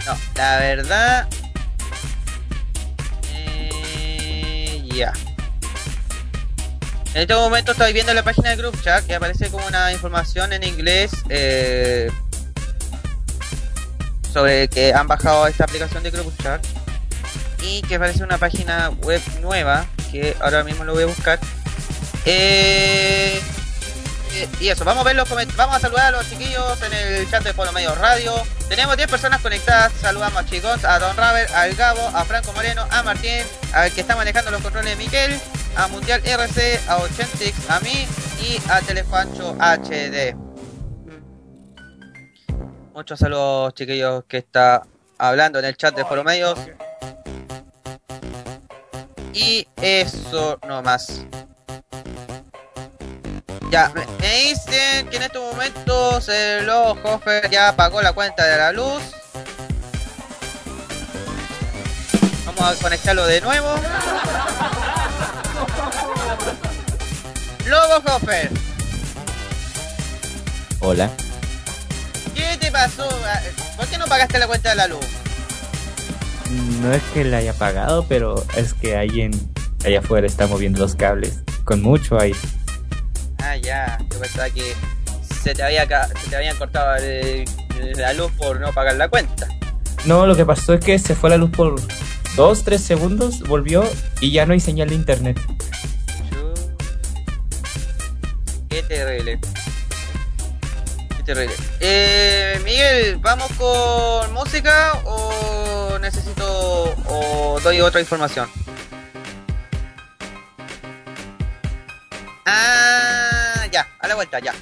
No, la verdad. eh, ya. En este momento estoy viendo la página de Group Chat que aparece como una información en inglés eh, sobre que han bajado esta aplicación de Group Chat y que aparece una página web nueva que ahora mismo lo voy a buscar. Eh, y eso, vamos a ver los coment- vamos a saludar a los chiquillos en el chat de Polo Medio Radio. Tenemos 10 personas conectadas, saludamos chicos, a Don Raver, al Gabo, a Franco Moreno, a Martín, al que está manejando los controles de Miguel, a Mundial RC, a Ochentix, a mí y a Telefancho HD. Muchos saludos chiquillos que está hablando en el chat de Polo Medios. Y eso nomás. Ya, me dicen que en estos momentos el Lobo Hofer ya pagó la cuenta de la luz. Vamos a conectarlo de nuevo. Lobo Hofer, Hola. ¿qué te pasó? ¿Por qué no pagaste la cuenta de la luz? No es que la haya pagado, pero es que alguien allá afuera está moviendo los cables con mucho aire. Ya, yo pensaba que se te había, se te habían cortado el- la luz por no pagar la cuenta. No, lo que pasó es que se fue la luz por dos, tres segundos, volvió y ya no hay señal de internet. Qué terrible. Qué terrible. Eh, Miguel, ¿vamos con música o necesito o doy otra información? Ah, ya, a la vuelta, ya.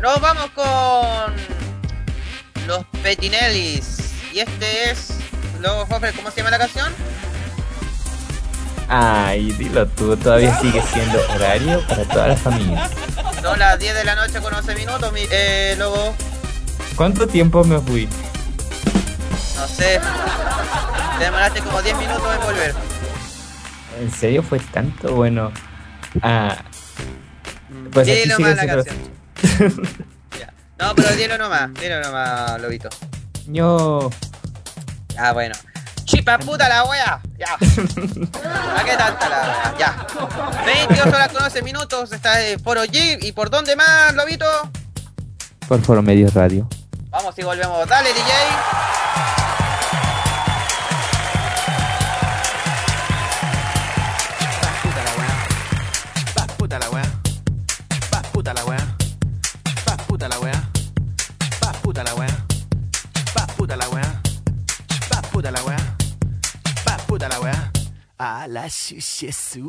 Nos vamos con los Petinellis. Y este es. Luego, Joffre, ¿cómo se llama la canción? Ay, dilo tú, todavía sigue siendo horario para toda la familia. Son las 10 de la noche con 11 minutos, mi, eh, Lobo. ¿Cuánto tiempo me fui? No sé. Te demoraste como 10 minutos en volver. ¿En serio fue tanto? Bueno. Ah. Pues Dilo más la canción. No, pero dilo nomás, dilo nomás, Lobito. Yo. Ah, bueno. Chipa puta la wea. Ya. ¿A qué tanta la wea? Ya. 22 horas con 11 minutos. Está en Foro G. ¿Y por dónde más, Lobito? Por Foro Medios Radio. Vamos y volvemos. Dale, DJ. la chuchessou.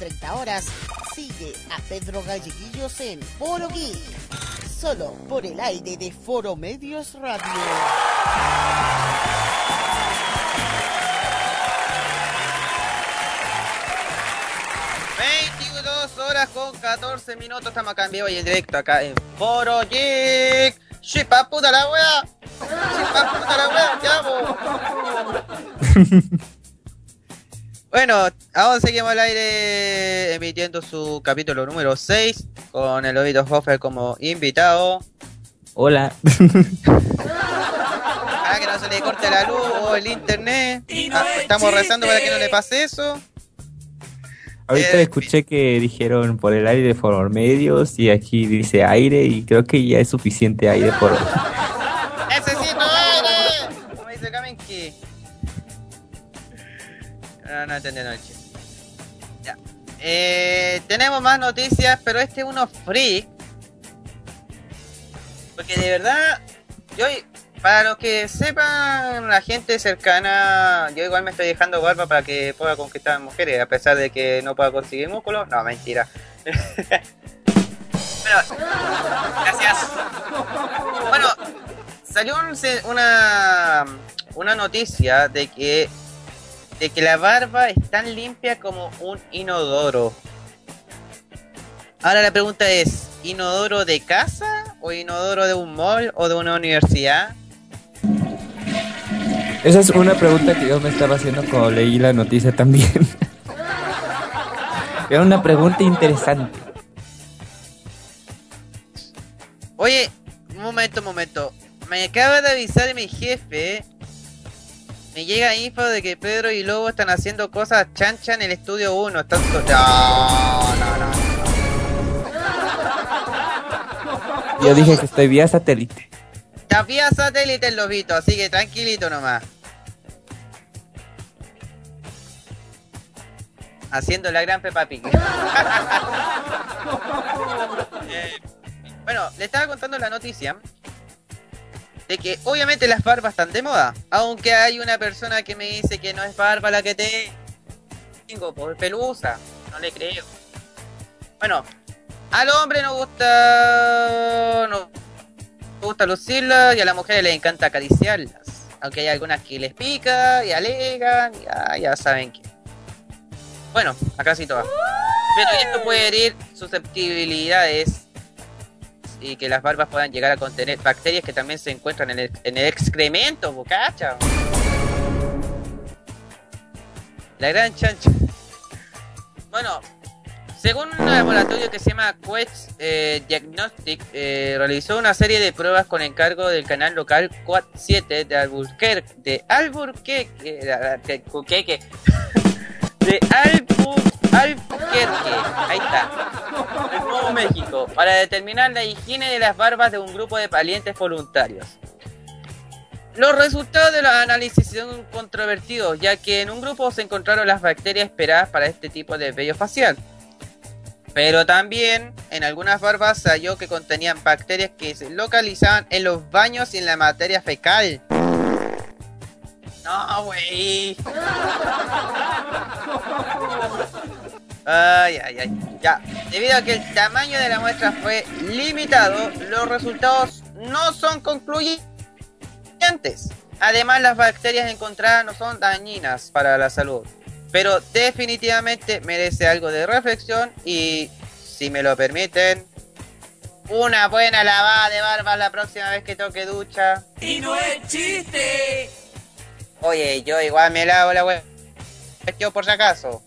30 horas, sigue a Pedro Galleguillos en Foro Geek, solo por el aire de Foro Medios Radio. ...22 horas con 14 minutos estamos acá en vivo y en directo acá en Foro Geek. Puta la wea! ¡Chipa puta la wea! ¡Te! Bueno, aún seguimos al aire emitiendo su capítulo número 6 con el Lobito Hoffer como invitado. Hola. Para que no se le corte la luz o el internet. Ah, Estamos rezando para que no le pase eso. Ahorita Eh, escuché que dijeron por el aire de Foro Medios y aquí dice aire y creo que ya es suficiente aire por ¡Necesito aire! Como dice Kamenki. No, no entendí no, el chiste. Eh, tenemos más noticias, pero este es uno freak. Porque de verdad, yo, para los que sepan, la gente cercana, yo igual me estoy dejando barba para que pueda conquistar mujeres, a pesar de que no pueda conseguir músculos. No, mentira. Pero, gracias. Bueno, salió una, una noticia de que de que la barba es tan limpia como un inodoro. Ahora la pregunta es, ¿inodoro de casa o inodoro de un mall o de una universidad? Esa es una pregunta que yo me estaba haciendo cuando leí la noticia también. Era una pregunta interesante. Oye, un momento, un momento. Me acaba de avisar mi jefe. Me llega info de que Pedro y Lobo están haciendo cosas chancha en el estudio 1. Están... co- No, no, no. Yo dije que estoy vía satélite. Está vía satélite el lobito, así que tranquilito nomás. Haciendo la gran Peppa Pig. Eh, bueno, le estaba contando la noticia de que obviamente las barbas están de moda. Aunque hay una persona que me dice que no es barba la que tengo, por pelusa. No le creo. Bueno, al hombre nos gusta. Nos gusta lucirlas y a las mujeres les encanta acariciarlas. Aunque hay algunas que les pica y alegan, ya, ya saben que. Bueno, acá sí todas. Pero esto puede herir susceptibilidades y que las barbas puedan llegar a contener bacterias que también se encuentran en el, en el excremento, bocacha. La gran chancha. Bueno, según un laboratorio que se llama Quest eh, Diagnostic, eh, realizó una serie de pruebas con encargo del canal local Quad 7 de Albuquerque, de Albuquerque, de, Albuquerque, ahí está, en Nuevo México, para determinar la higiene de las barbas de un grupo de valientes voluntarios. Los resultados de los análisis son controvertidos, ya que en un grupo se encontraron las bacterias esperadas para este tipo de vello facial. Pero también en algunas barbas se halló que contenían bacterias que se localizaban en los baños y en la materia fecal. No, güey. Ay, ay, ay. Ya. Debido a que el tamaño de la muestra fue limitado, los resultados no son concluyentes. Además, las bacterias encontradas no son dañinas para la salud. Pero definitivamente merece algo de reflexión y, si me lo permiten, una buena lavada de barba la próxima vez que toque ducha. Y no es chiste. Oye, yo igual me lavo la web. Yo por si acaso.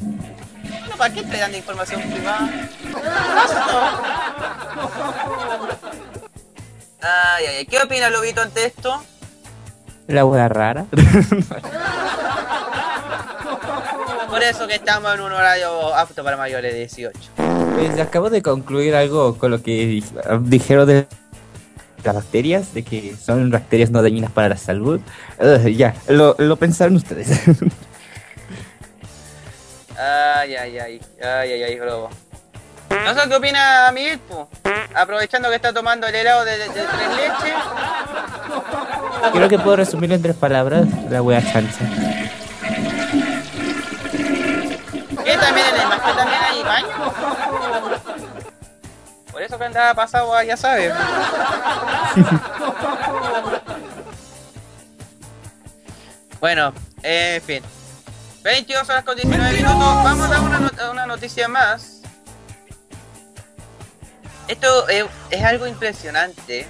Bueno, ¿para qué te dan información privada? Ay, ay, ay. ¿Qué opina Lobito ante esto? La hueá rara. Por eso que estamos en un horario apto para mayores de 18. Pues acabo de concluir algo con lo que di- dijeron de las bacterias, de que son bacterias no dañinas para la salud. Ya, lo, lo pensaron ustedes. Ay, ay, ay. Ay, ay, ay, globo. No sé qué opina mi Vilpu. Aprovechando que está tomando el helado de, de- de tres leches. Creo que puedo resumirlo en tres palabras, la wea chancha. ¿Qué también en el que también hay baño? Eso que andaba pasado, ah, ya sabes. bueno, en fin. 22 horas con 19 minutos. Vamos a una, una noticia más. Esto eh, es algo impresionante.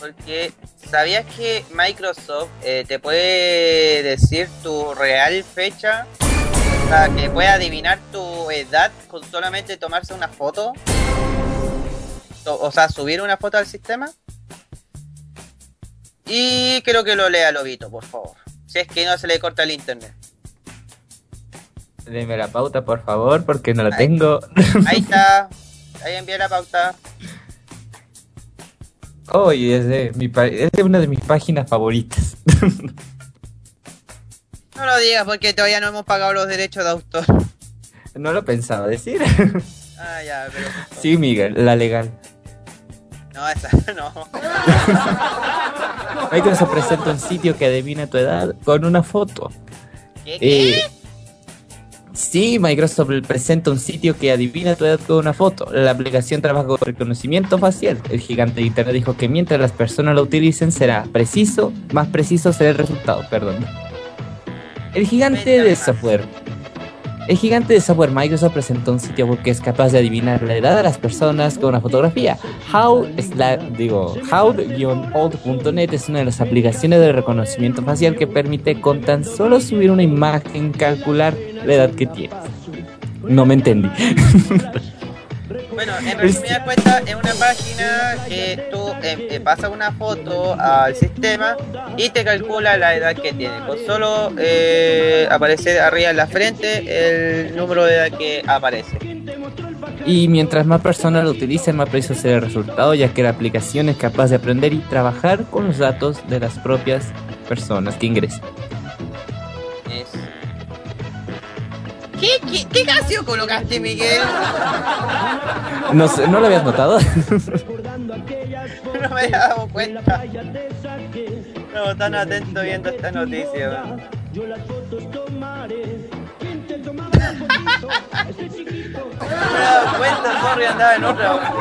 Porque ¿sabías que Microsoft eh, te puede decir tu real fecha? O que puede adivinar tu edad con solamente tomarse una foto. O sea, subir una foto al sistema. Y creo que lo lea Lobito, por favor. Si es que no se le corta el internet. Deme la pauta, por favor, porque no la Ahí. tengo. Ahí está. Ahí envié la pauta. Oye, es de, mi es de una de mis páginas favoritas. No lo digas porque todavía no hemos pagado los derechos de autor. no lo pensaba decir. Ah, ya, pero. sí, Miguel, la legal. No, esa no. Microsoft presenta un sitio que adivina tu edad con una foto. ¿Qué? qué? Eh, sí, Microsoft presenta un sitio que adivina tu edad con una foto. La aplicación trabaja con reconocimiento facial. El gigante de Internet dijo que mientras las personas lo utilicen será preciso, más preciso será el resultado, perdón. El gigante de software. El gigante de software Microsoft presentó un sitio web que es capaz de adivinar la edad de las personas con una fotografía. How, digo, how-old.net es una de las aplicaciones de reconocimiento facial que permite con tan solo subir una imagen calcular la edad que tienes. No me entendí. Bueno, en resumidas cuentas, es una página que tú eh, eh, pasas una foto al sistema y te calcula la edad que tiene. Con solo eh, aparecer arriba en la frente el número de edad que aparece. Y mientras más personas lo utilicen, más preciso será el resultado, ya que la aplicación es capaz de aprender y trabajar con los datos de las propias personas que ingresan. ¿Qué, qué, qué canción colocaste, Miguel? No, sé, ¿no lo habías notado? No me había dado cuenta. No, tan atento viendo esta noticia. No me he dado cuenta, sorry, andaba en otra.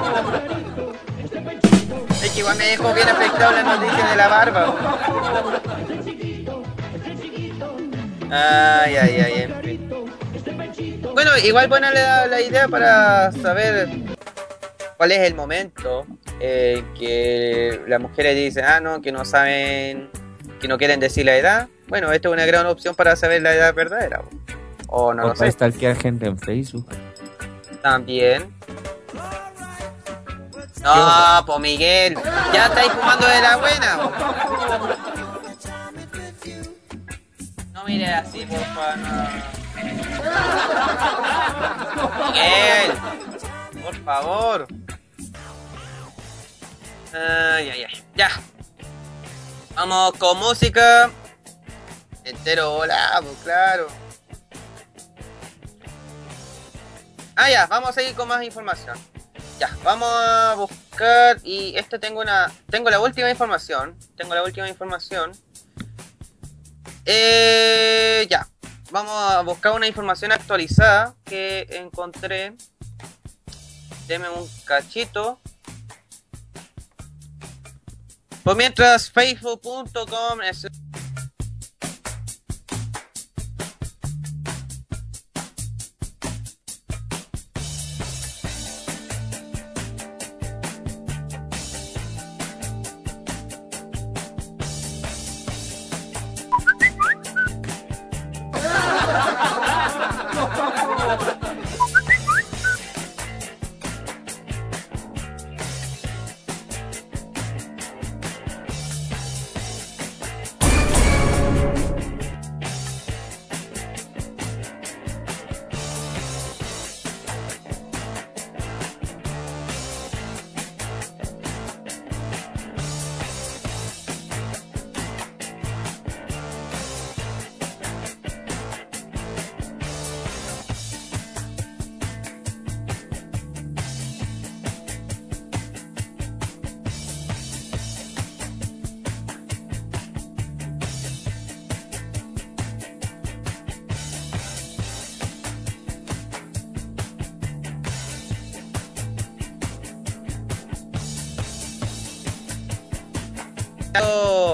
Es que igual me dejó bien afectado la noticia de la barba. Ay, ay, ay, en fin. Bueno, igual buena la, la idea para saber cuál es el momento eh, que las mujeres dicen, ah, no, que no saben, que no quieren decir la edad. Bueno, esto es una gran opción para saber la edad verdadera. O no o lo para stalkear gente en Facebook. También. No, pues Miguel, ya estáis fumando de la buena. No mire así, por favor. no. Miguel, por favor. Ay, ay. Ya. Vamos con música. Entero volado, claro. Ah, ya, vamos a seguir con más información. Ya, vamos a buscar y esto tengo una tengo la última información, tengo la última información. Eh, ya. Vamos a buscar una información actualizada que encontré. Deme un cachito. Pues mientras facebook.com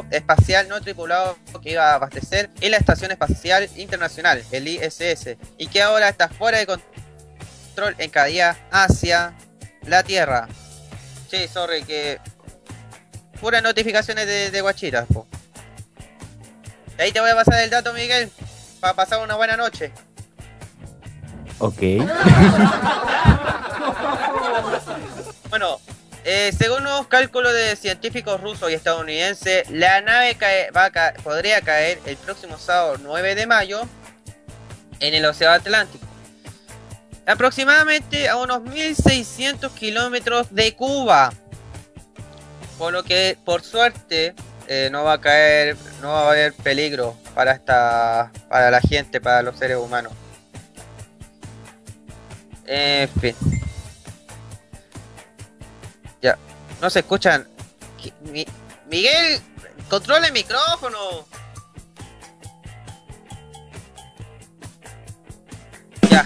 espacial no tripulado que iba a abastecer en la Estación Espacial Internacional, el ISS, y que ahora está fuera de control en caída hacia la Tierra. Sí, sorry, que puras notificaciones de, de guachiras, po. Ahí te voy a pasar el dato, Miguel, para pasar una buena noche. Ok. Bueno, eh, según nuevos cálculos de científicos rusos y estadounidenses, la nave cae- podría caer el próximo sábado 9 de mayo en el Océano Atlántico. Aproximadamente a unos 1600 kilómetros de Cuba. Por lo que, por suerte, eh, no va a caer, no va a haber peligro para esta, para la gente, para los seres humanos. En fin. Ya, no se escuchan. Miguel, controla el micrófono. Ya.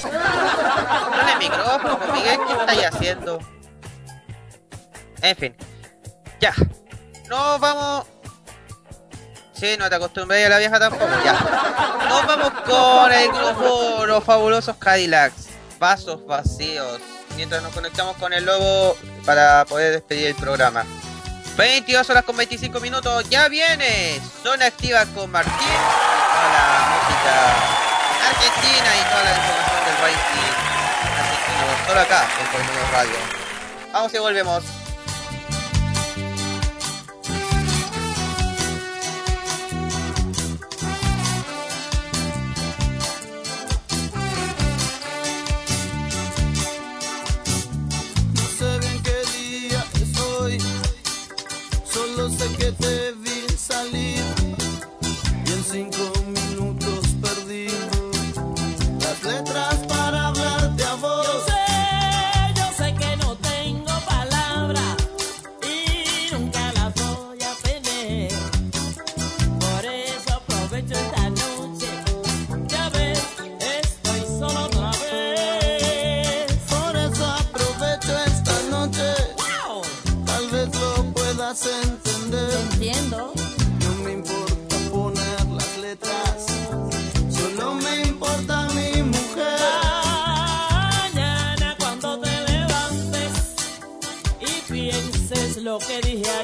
Controla el micrófono, pues, Miguel, ¿qué estáis haciendo? En fin. Ya. Nos vamos. Sí, no te acostumbré a la vieja tampoco. Ya. Nos vamos con el grupo Los Fabulosos Cadillacs. Vasos vacíos. Mientras nos conectamos con el lobo para poder despedir el programa. 22 horas con 25 minutos. Ya viene. Zona activa con Martín. Y la música argentina y toda la información del ranking argentino. Solo acá en Colmeno Radio. Vamos y volvemos. que lo que dije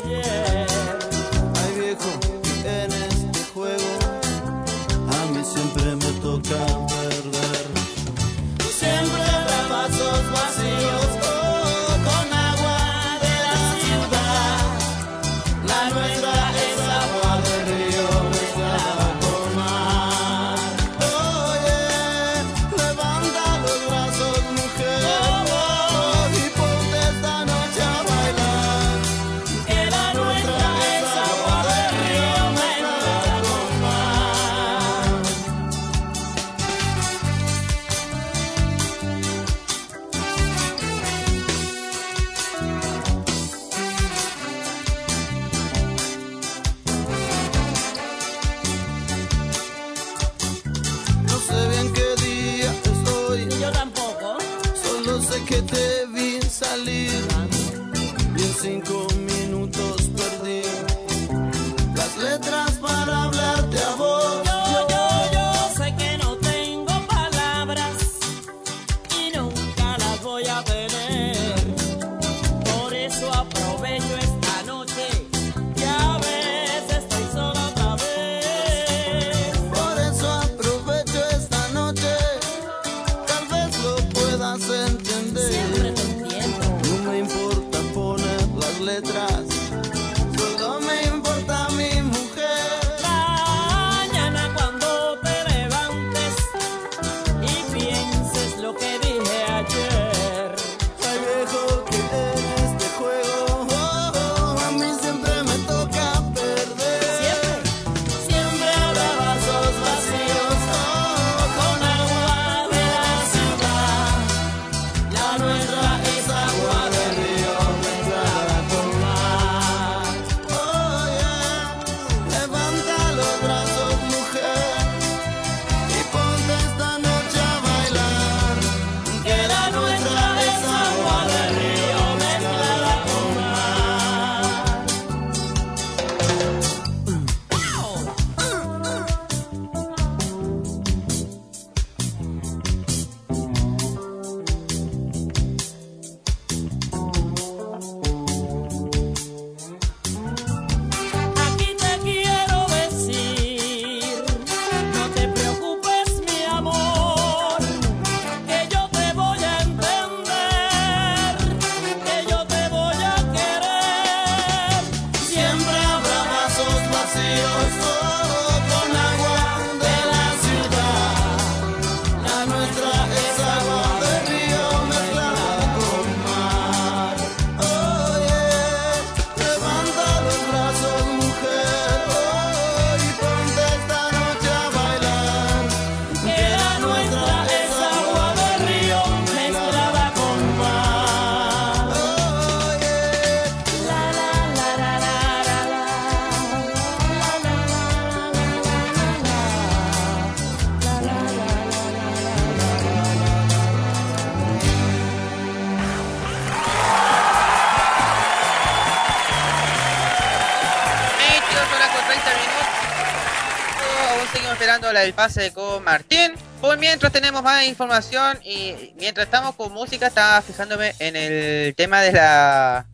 el pase con Martín. Por mientras tenemos más información y mientras estamos con música, estaba fijándome en el tema de la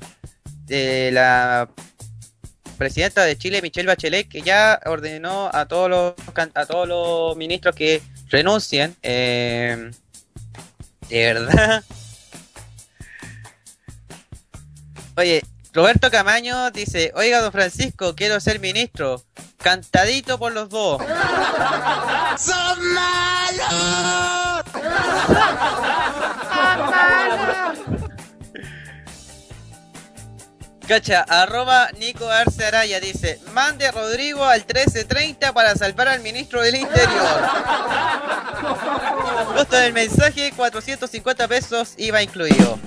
de la presidenta de Chile, Michelle Bachelet, que ya ordenó a todos los a todos los ministros que renuncien. Em, de verdad. Oye, Roberto Camaño dice, oiga don Francisco, quiero ser ministro. Cantadito por los dos. ¡Son malos! ¡Son malos! Cacha, arroba Nico Arce Araya dice, mande a Rodrigo al 1330 para salvar al ministro del Interior. Costo del mensaje, 450 pesos, iba incluido.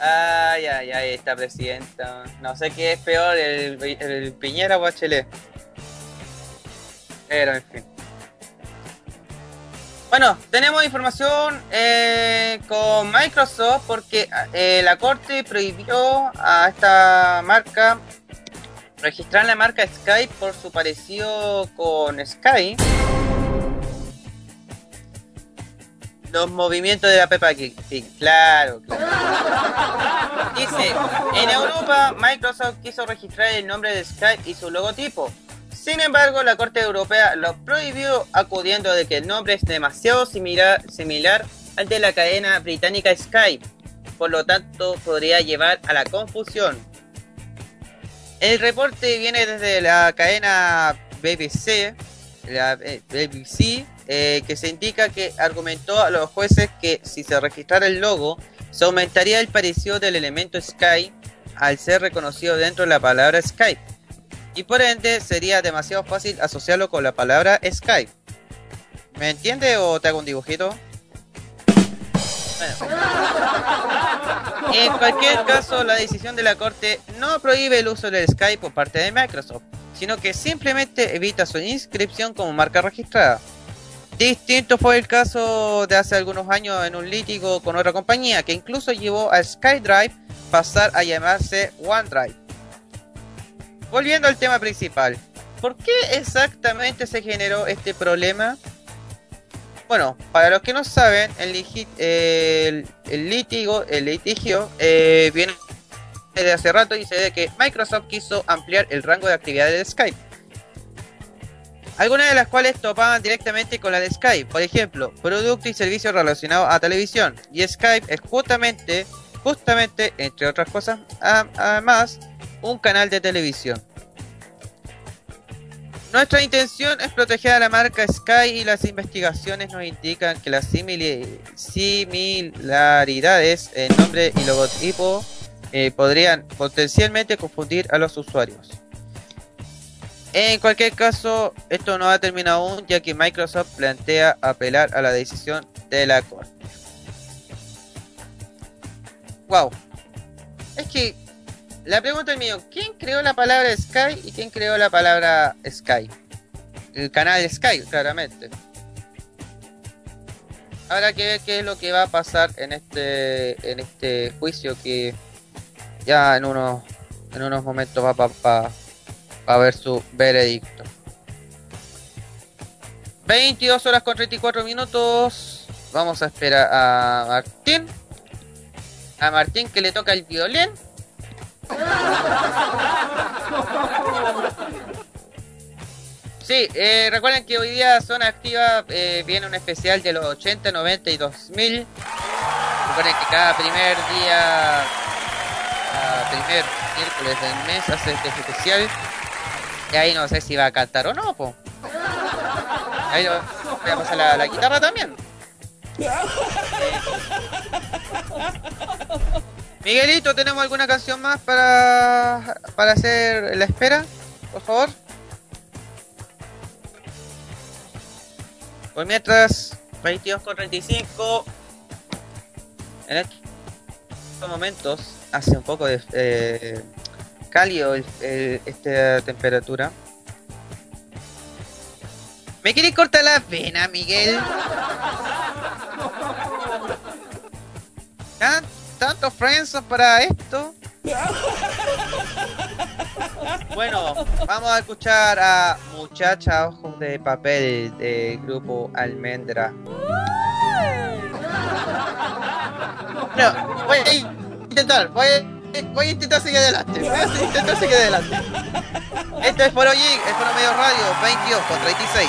Ay, ay, ay, esta presidenta. No sé qué es peor, el, el Piñera o Bachelet. Pero, en fin. Bueno, tenemos información eh, con Microsoft porque eh, la corte prohibió a esta marca registrar la marca Skype por su parecido con Skype. Los movimientos de la Peppa sí, claro, claro. Dice, en Europa Microsoft quiso registrar el nombre de Skype y su logotipo. Sin embargo, la Corte Europea lo prohibió acudiendo de que el nombre es demasiado similar, similar al de la cadena británica Skype. Por lo tanto, podría llevar a la confusión. El reporte viene desde la cadena BBC, la eh, BBC, eh, que se indica que argumentó a los jueces que si se registrara el logo, se aumentaría el parecido del elemento Skype al ser reconocido dentro de la palabra Skype. Y por ende sería demasiado fácil asociarlo con la palabra Skype. ¿Me entiende o te hago un dibujito? Bueno. En cualquier caso, la decisión de la Corte no prohíbe el uso del Skype por parte de Microsoft, sino que simplemente evita su inscripción como marca registrada. Distinto fue el caso de hace algunos años en un litigio con otra compañía que incluso llevó a SkyDrive pasar a llamarse OneDrive. Volviendo al tema principal, ¿por qué exactamente se generó este problema? Bueno, para los que no saben, el, litigio, el litigio eh, viene desde hace rato y dice de que Microsoft quiso ampliar el rango de actividades de Skype. Algunas de las cuales topaban directamente con la de Skype, por ejemplo, productos y servicios relacionados a televisión. Y Skype es justamente, justamente, entre otras cosas, además, un canal de televisión. Nuestra intención es proteger a la marca Sky y las investigaciones nos indican que las similaridades en nombre y logotipo eh, podrían potencialmente confundir a los usuarios. En cualquier caso, esto no ha terminado aún ya que Microsoft plantea apelar a la decisión de la Corte. Wow. Es que la pregunta es mío, ¿quién creó la palabra Sky y quién creó la palabra Sky? El canal Sky, claramente. Habrá que ver qué es lo que va a pasar en este en este juicio que ya en unos en unos momentos va pa- pa- va a ver su veredicto. 22 horas con 34 minutos. Vamos a esperar a Martín. A Martín que le toca el violín. Sí, eh, recuerden que hoy día Zona Activa eh, viene un especial de los 80, 90 y 2000. Recuerden que cada primer día, primer miércoles del mes hace este especial. Y ahí no sé si va a cantar o no, po. Ahí voy a pasar la, la guitarra también. Miguelito, ¿tenemos alguna canción más para, para hacer la espera? Por favor. Por mientras, 22 con 35. En estos momentos hace un poco de eh, cálido el- el- esta temperatura. ¿Me quieres cortar la vena, Miguel? ¿Tan- ¿Tantos friends para esto? Bueno, vamos a escuchar a Muchacha Ojos de Papel del grupo Almendra. No, a intentar, voy a, voy a intentar seguir adelante. Voy a intentar seguir adelante. Esto es Foro Geek, es Foro Medio Radio, 22 con 36.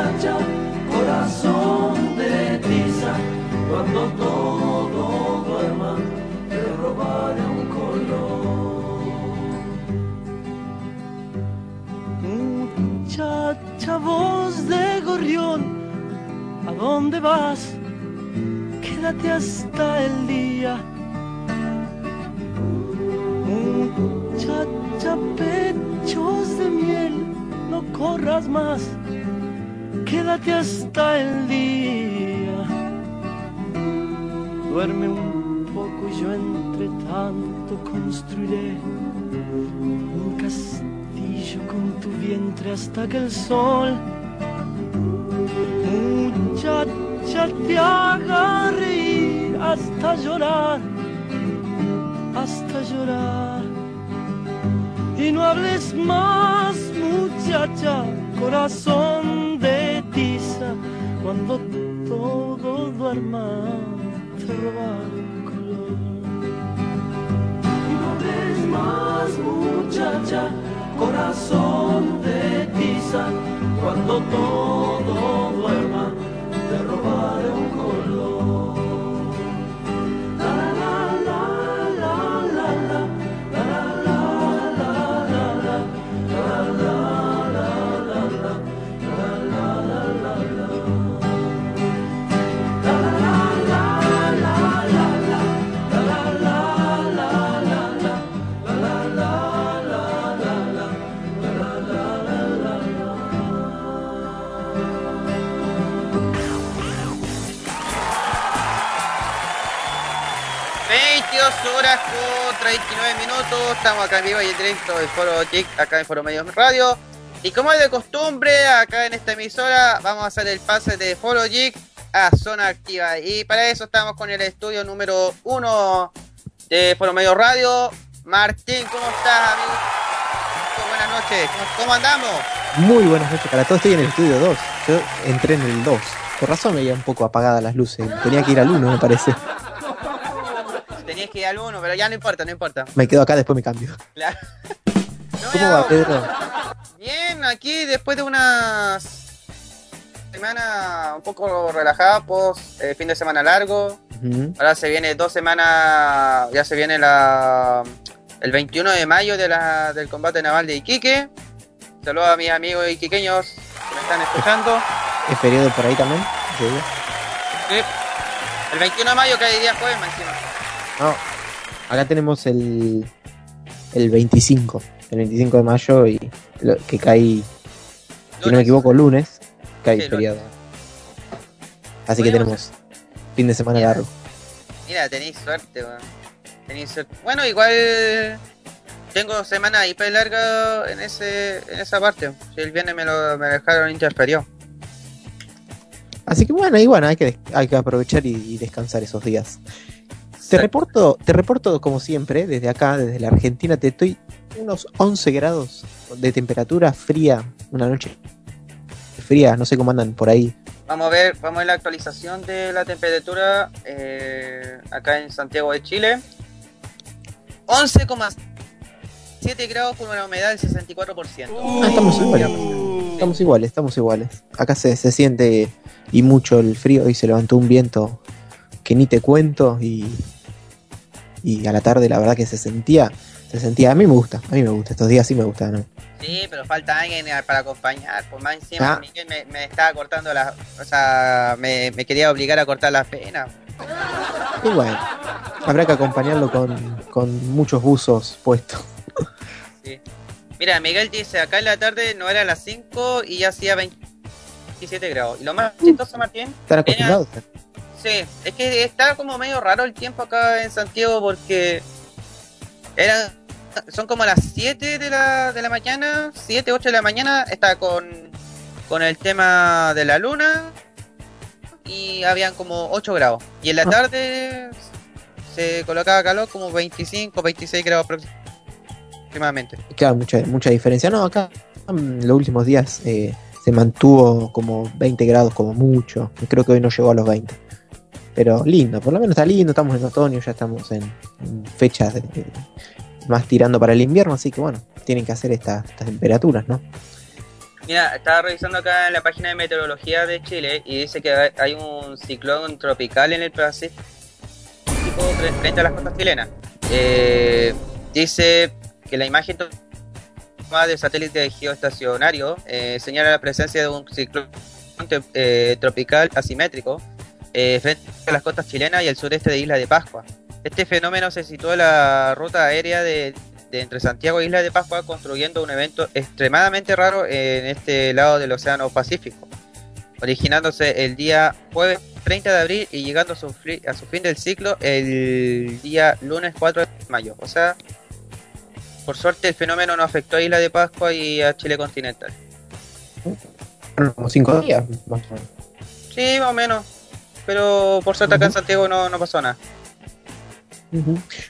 Muchacha, corazón de tiza. Cuando todo duerma, te robaré un color. Muchacha, voz de gorrión, ¿a dónde vas? Quédate hasta el día. Muchacha, pechos de miel, no corras más. Quédate hasta el día. Duerme un poco y yo entre tanto construiré un castillo con tu vientre hasta que el sol muchacha te haga reír hasta llorar, hasta llorar. Y no hables más, muchacha, corazón cuando todo duerma, te roba el color. Y no hables más, muchacha, corazón de tiza, cuando todo duerma, te robaré un color. 29 minutos, estamos acá en vivo y en directo del Foro TIC, acá en Foro Medios Radio. Y como es de costumbre, acá en esta emisora vamos a hacer el pase de Foro TIC a Zona Activa. Y para eso estamos con el estudio número 1 de Foro Medios Radio. Martín, ¿cómo estás, amigo? Buenas noches, ¿cómo andamos? Muy buenas noches para todos, estoy en el estudio 2. Yo entré en el 2. Por razón me veía un poco apagadas las luces, tenía que ir al 1 me parece. Tenías que ir al 1, pero ya no importa, no importa. Me quedo acá, después me cambio. Claro. ¿Cómo va, Pedro? Bien, aquí después de una semana un poco relajada, post eh, fin de semana largo. Ahora se viene dos semanas, ya se viene la el 21 de mayo de la, del combate naval de Iquique. Saludos a mis amigos iquiqueños que me están escuchando. ¿Es feriado por ahí también? Sí. El 21 de mayo que hay día jueves encima. No. Acá tenemos el, el 25. El 25 de mayo y lo- que cae, si no me equivoco, lunes. Cae Sí, feriado. Así que tenemos fin de semana largo. Mira, tenéis suerte, weón. Tenéis suerte. Bueno, igual tengo semana hiper larga en ese en esa parte. Si el viernes me lo me dejaron interferido. Así que bueno, y bueno, hay que, hay que aprovechar y, y descansar esos días. Te reporto, te reporto como siempre, desde acá, desde la Argentina, te estoy unos 11 grados de temperatura fría, una noche fría, no sé cómo andan por ahí. Vamos a ver, vamos a ver la actualización de la temperatura eh, acá en Santiago de Chile. 11,7 grados con una humedad del 64%. Ah, estamos iguales. Estamos iguales, estamos iguales. Acá se, se siente y mucho el frío y se levantó un viento que ni te cuento y, y a la tarde la verdad que se sentía, se sentía, a mí me gusta, a mí me gusta, estos días sí me gustan, ¿no? Sí, pero falta alguien eh, para acompañar. Por más encima, Ah. Miguel me, me estaba cortando las. O sea, me, me quería obligar a cortar las penas. Y bueno, habrá que acompañarlo con, con muchos buzos puestos. Sí. Mira, Miguel dice: acá en la tarde no era las 5 y ya hacía 20 27 grados. Y lo más chistoso, Martín, Están acostumbrados. Sí, es que está como medio raro el tiempo acá en Santiago porque eran, son como las 7 de la, de la mañana, 7, 8 de la mañana, está con, con el tema de la luna y habían como 8 grados. Y en la Ah. tarde se colocaba calor como 25, 26 grados aproximadamente. Claro, mucha, mucha diferencia. No, acá en los últimos días eh, se mantuvo como 20 grados como mucho. Creo que hoy no llegó a los 20. Pero lindo, por lo menos está lindo, estamos en otoño, ya estamos en, fechas más tirando para el invierno, así que bueno, tienen que hacer estas, temperaturas, ¿no? Mira, estaba revisando acá en la página de meteorología de Chile y dice que hay- un ciclón tropical en el Pacífico fre- frente a las costas chilenas. Eh, dice que la imagen tomada del satélite geoestacionario eh, señala la presencia de un ciclón eh, tropical asimétrico eh, frente a las costas chilenas y el sureste de Isla de Pascua. Este fenómeno se situó en la ruta aérea de, de entre Santiago e Isla de Pascua, construyendo un evento extremadamente raro en este lado del Océano Pacífico, originándose el día jueves 30 de abril y llegando a su, a su fin del ciclo el día lunes 4 de mayo. O sea, por suerte el fenómeno no afectó a Isla de Pascua y a Chile continental. Como 5 días, más o menos. Sí, más o menos. Pero por suerte acá en Santiago no, no pasó nada.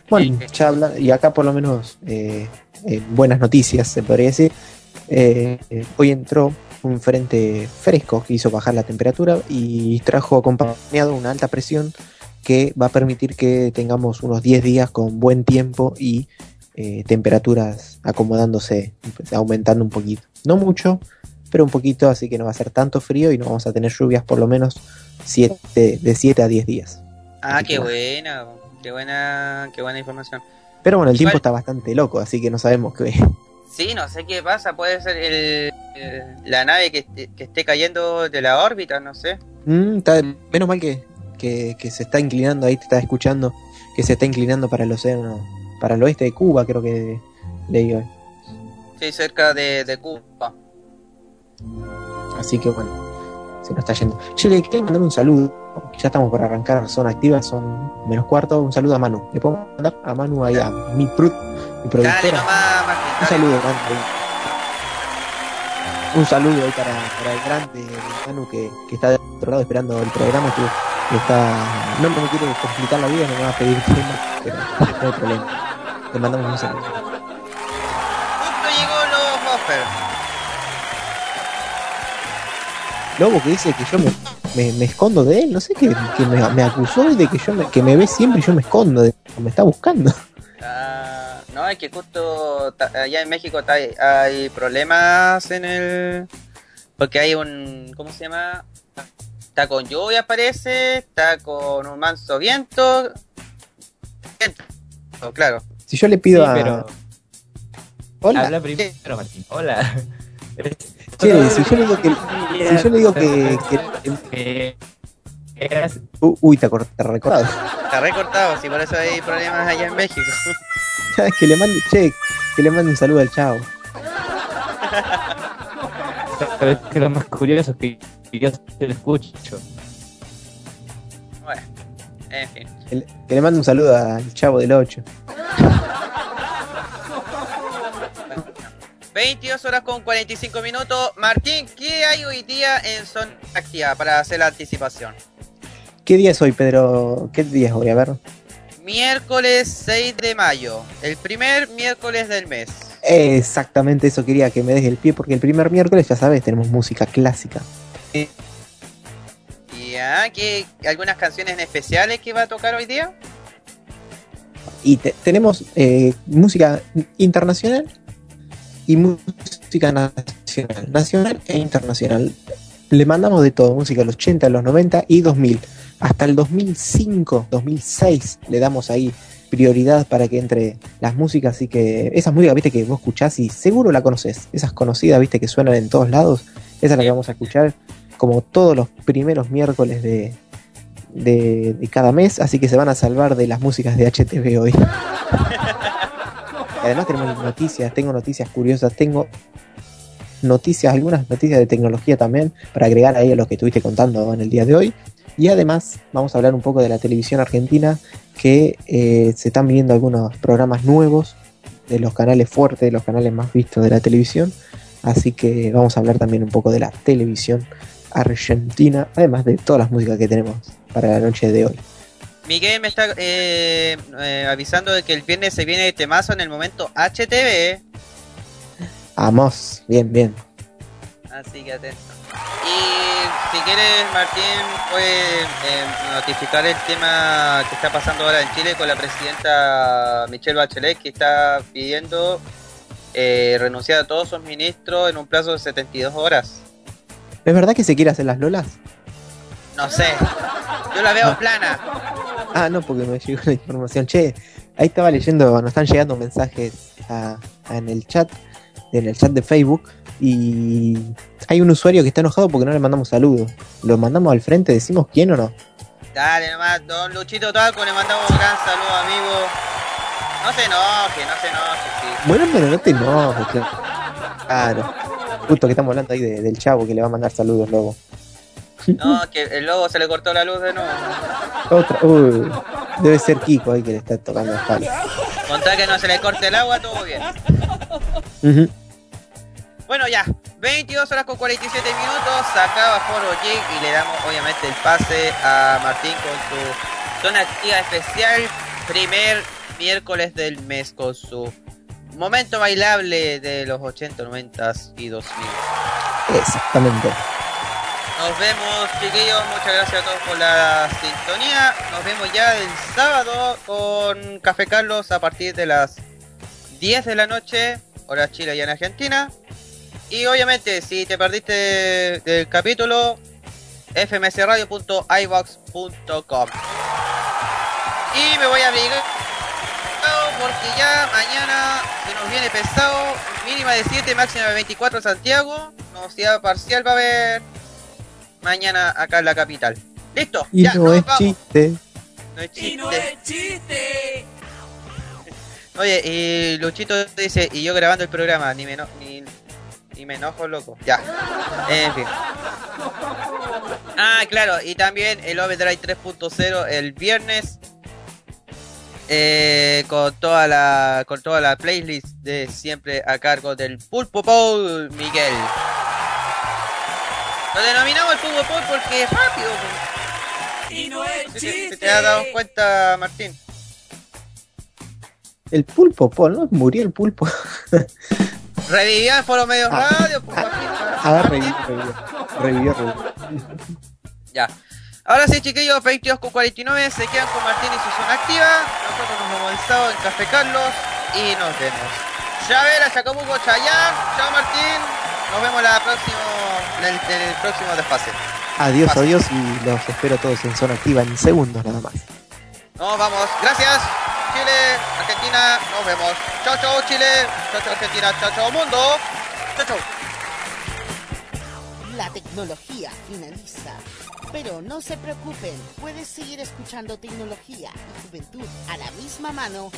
Bueno, ya habla, y acá por lo menos eh, eh, buenas noticias, se podría decir. Eh, eh, hoy entró un frente fresco que hizo bajar la temperatura y trajo acompañado una alta presión que va a permitir que tengamos unos 10 días con buen tiempo y temperaturas acomodándose, aumentando un poquito. No mucho, pero un poquito, así que no va a ser tanto frío y no vamos a tener lluvias por lo menos siete, de 7 a 10 días. Ah, qué buena, qué buena, qué buena información. Pero bueno, el tiempo está bastante loco, así que no sabemos qué. Sí, no sé qué pasa, puede ser el, el- la nave que, esté- que esté cayendo de la órbita, no sé. Mm, está- menos mal que, que, que se está inclinando, ahí te está escuchando, que se está inclinando para el océano, para el oeste de Cuba, creo que leí hoy. Sí, cerca de, de Cuba. Así que bueno, se nos está yendo. Che, le quería mandar un saludo, ya estamos por arrancar zona activa, son menos cuarto, un saludo a Manu. Le puedo mandar a Manu ahí, a mi, prut, mi Dale productora. Un saludo, Manu. Un saludo ahí para, para el grande Manu que, que está de otro lado esperando el programa. Que, que está. No me quiere complicar la vida, no me va a pedir tema, pero no hay problema. Le mandamos un saludo. Justo llegó los. Lobo que dice que yo me, me, me escondo de él, no sé, que, que me, me acusó de que yo me, que me ve siempre y yo me escondo, de, me está buscando. Ah, no, es que justo allá en México hay problemas en el... Porque hay un... ¿Cómo se llama? Está con lluvia parece, está con un manso viento. Viento, claro. Si yo le pido Sí, a. pero Hola. habla primero, Martín. Hola. Che, si yo le digo que. Si yo le digo que. que- uy, te, te recordado. Está recortado, sí, por eso hay problemas allá en México. ¿Sabes? Que le mande. Che, que le mande un saludo al chavo. Pero es que lo más curioso es que que yo se lo escucho. Bueno, en fin. Que le, que le mande un saludo al chavo del 8. 22 horas con 45 minutos. Martín, ¿qué hay hoy día en Zona Activa para hacer la anticipación? ¿Qué día es hoy, Pedro? ¿Qué día es hoy? A ver. Miércoles 6 de mayo, el primer miércoles del mes. Exactamente eso quería que me des el pie, porque el primer miércoles, ya sabes, tenemos música clásica. Ya, ¿qué, ¿algunas canciones especiales que va a tocar hoy día? Y te- tenemos eh, música internacional y música nacional. Nacional e internacional. Le mandamos de todo, música de los 80, los 90 y 2000. Hasta el 2005, 2006 le damos ahí prioridad para que entre las músicas. Así que esas músicas, viste, que vos escuchás y seguro la conoces. Esas conocidas, viste, que suenan en todos lados. Esa es la que vamos a escuchar como todos los primeros miércoles de, de, de cada mes, así que se van a salvar de las músicas de HTV hoy. Además tenemos noticias, tengo noticias curiosas, tengo noticias, algunas noticias de tecnología también, para agregar ahí a lo que estuviste contando en el día de hoy. Y además vamos a hablar un poco de la televisión argentina, que eh, se están viendo algunos programas nuevos de los canales fuertes, de los canales más vistos de la televisión. Así que vamos a hablar también un poco de la televisión argentina, además de todas las músicas que tenemos para la noche de hoy. Miguel me está eh, eh, avisando de que el viernes se viene temazo en el momento HTV. Vamos, bien, bien. Así que atento. Y si quieres, Martín, puede eh, notificar el tema que está pasando ahora en Chile con la presidenta Michelle Bachelet, que está pidiendo eh, renunciar a todos sus ministros en un plazo de 72 horas. ¿Es verdad que se quiere hacer las lolas? No sé, yo la veo plana. Ah, no, porque me llegó la información. Che, ahí estaba leyendo, nos están llegando mensajes a- a- en el chat, en el chat de Facebook, y hay un usuario que está enojado porque no le mandamos saludos. Lo mandamos al frente, decimos quién o no. Dale nomás, don Luchito Talco, le mandamos un gran saludo, amigo. No se enoje, no se enoje, sí. Bueno, pero no te enojes, claro. Claro. Justo que estamos hablando ahí de- del chavo que le va a mandar saludos luego. No, que el lobo se le cortó la luz de nuevo. Otra, uy, debe ser Kiko ahí que le está tocando la espalda. Contá que no se le corte el agua, todo bien. Ujú. Bueno, ya, 22 horas con 47 minutos, se acaba Foro Geek y le damos obviamente el pase a Martín con su zona activa especial, primer miércoles del mes con su momento bailable de los 80, 90 y 2000. Exactamente. Nos vemos, chiquillos. Muchas gracias a todos por la sintonía. Nos vemos ya el sábado con Café Carlos a partir de las 10 de la noche, hora Chile y en Argentina. Y obviamente, si te perdiste del capítulo, fmsradio.ibox.com. Y me voy a abrigar porque ya mañana se nos viene pesado. Mínima de 7, máxima de 24 en Santiago. Novedad parcial va a haber mañana acá en la capital. Listo, Y ya, no nos es vamos. chiste. No es chiste. Oye, y Luchito dice, y yo grabando el programa, ni me, ni, ni me enojo, loco. Ya. En fin. Ah, claro, y también el Overdrive 3.0 el viernes. eh, con toda la con toda la playlist de siempre a cargo del Pulpo Paul Miguel. Lo denominamos el Pulpo Paul porque es rápido. Y no es ¿Te, te- te has dado cuenta, Martín? El pulpo, Paul, ¿no? Murió el pulpo. Revivió en Foro Medios Ah. Radio, pues, Martín. Ah, revivió, revivió. Revivió, revivió. Ya. Ahora sí, chiquillos, 22 con 49, se quedan con Martín y su zona activa. Nosotros nos vemos el sábado en Café Carlos y nos vemos. Chavera, Chacabuco, Chayán. Chao, Martín. Nos vemos la próximo, en el, en el próximo desfase. Adiós, adiós y los espero todos en zona activa en segundos nada más. Nos vamos. Gracias. Chile, Argentina, nos vemos. Chao, chao, Chile. Chao, chao, Argentina. Chao, chao, mundo. Chao, chao. La tecnología finaliza. Pero no se preocupen, puedes seguir escuchando tecnología y juventud a la misma mano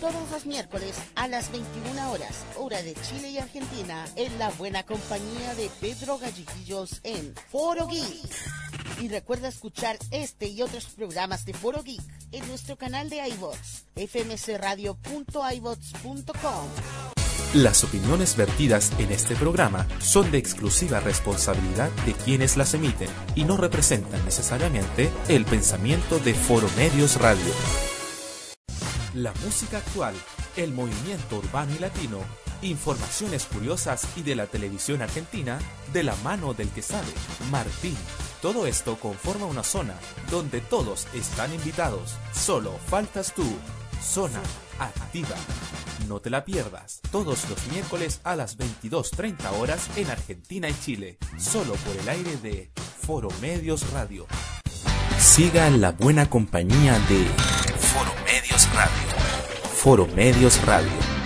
todos los miércoles a las 21 horas, hora de Chile y Argentina, en la buena compañía de Pedro Galleguillos en Foro Geek. Y recuerda escuchar este y otros programas de Foro Geek en nuestro canal de iVox, fmsradio.ivox.com. Las opiniones vertidas en este programa son de exclusiva responsabilidad de quienes las emiten y no representan necesariamente el pensamiento de Foro Medios Radio. La música actual, el movimiento urbano y latino, informaciones curiosas y de la televisión argentina, de la mano del que sabe, Martín. Todo esto conforma una zona donde todos están invitados. Solo faltas tú. Zona activa. No te la pierdas. Todos los miércoles a las 22.30 horas en Argentina y Chile. Solo por el aire de Foro Medios Radio. Siga la buena compañía de Foro Medios Radio. Foro Medios Radio.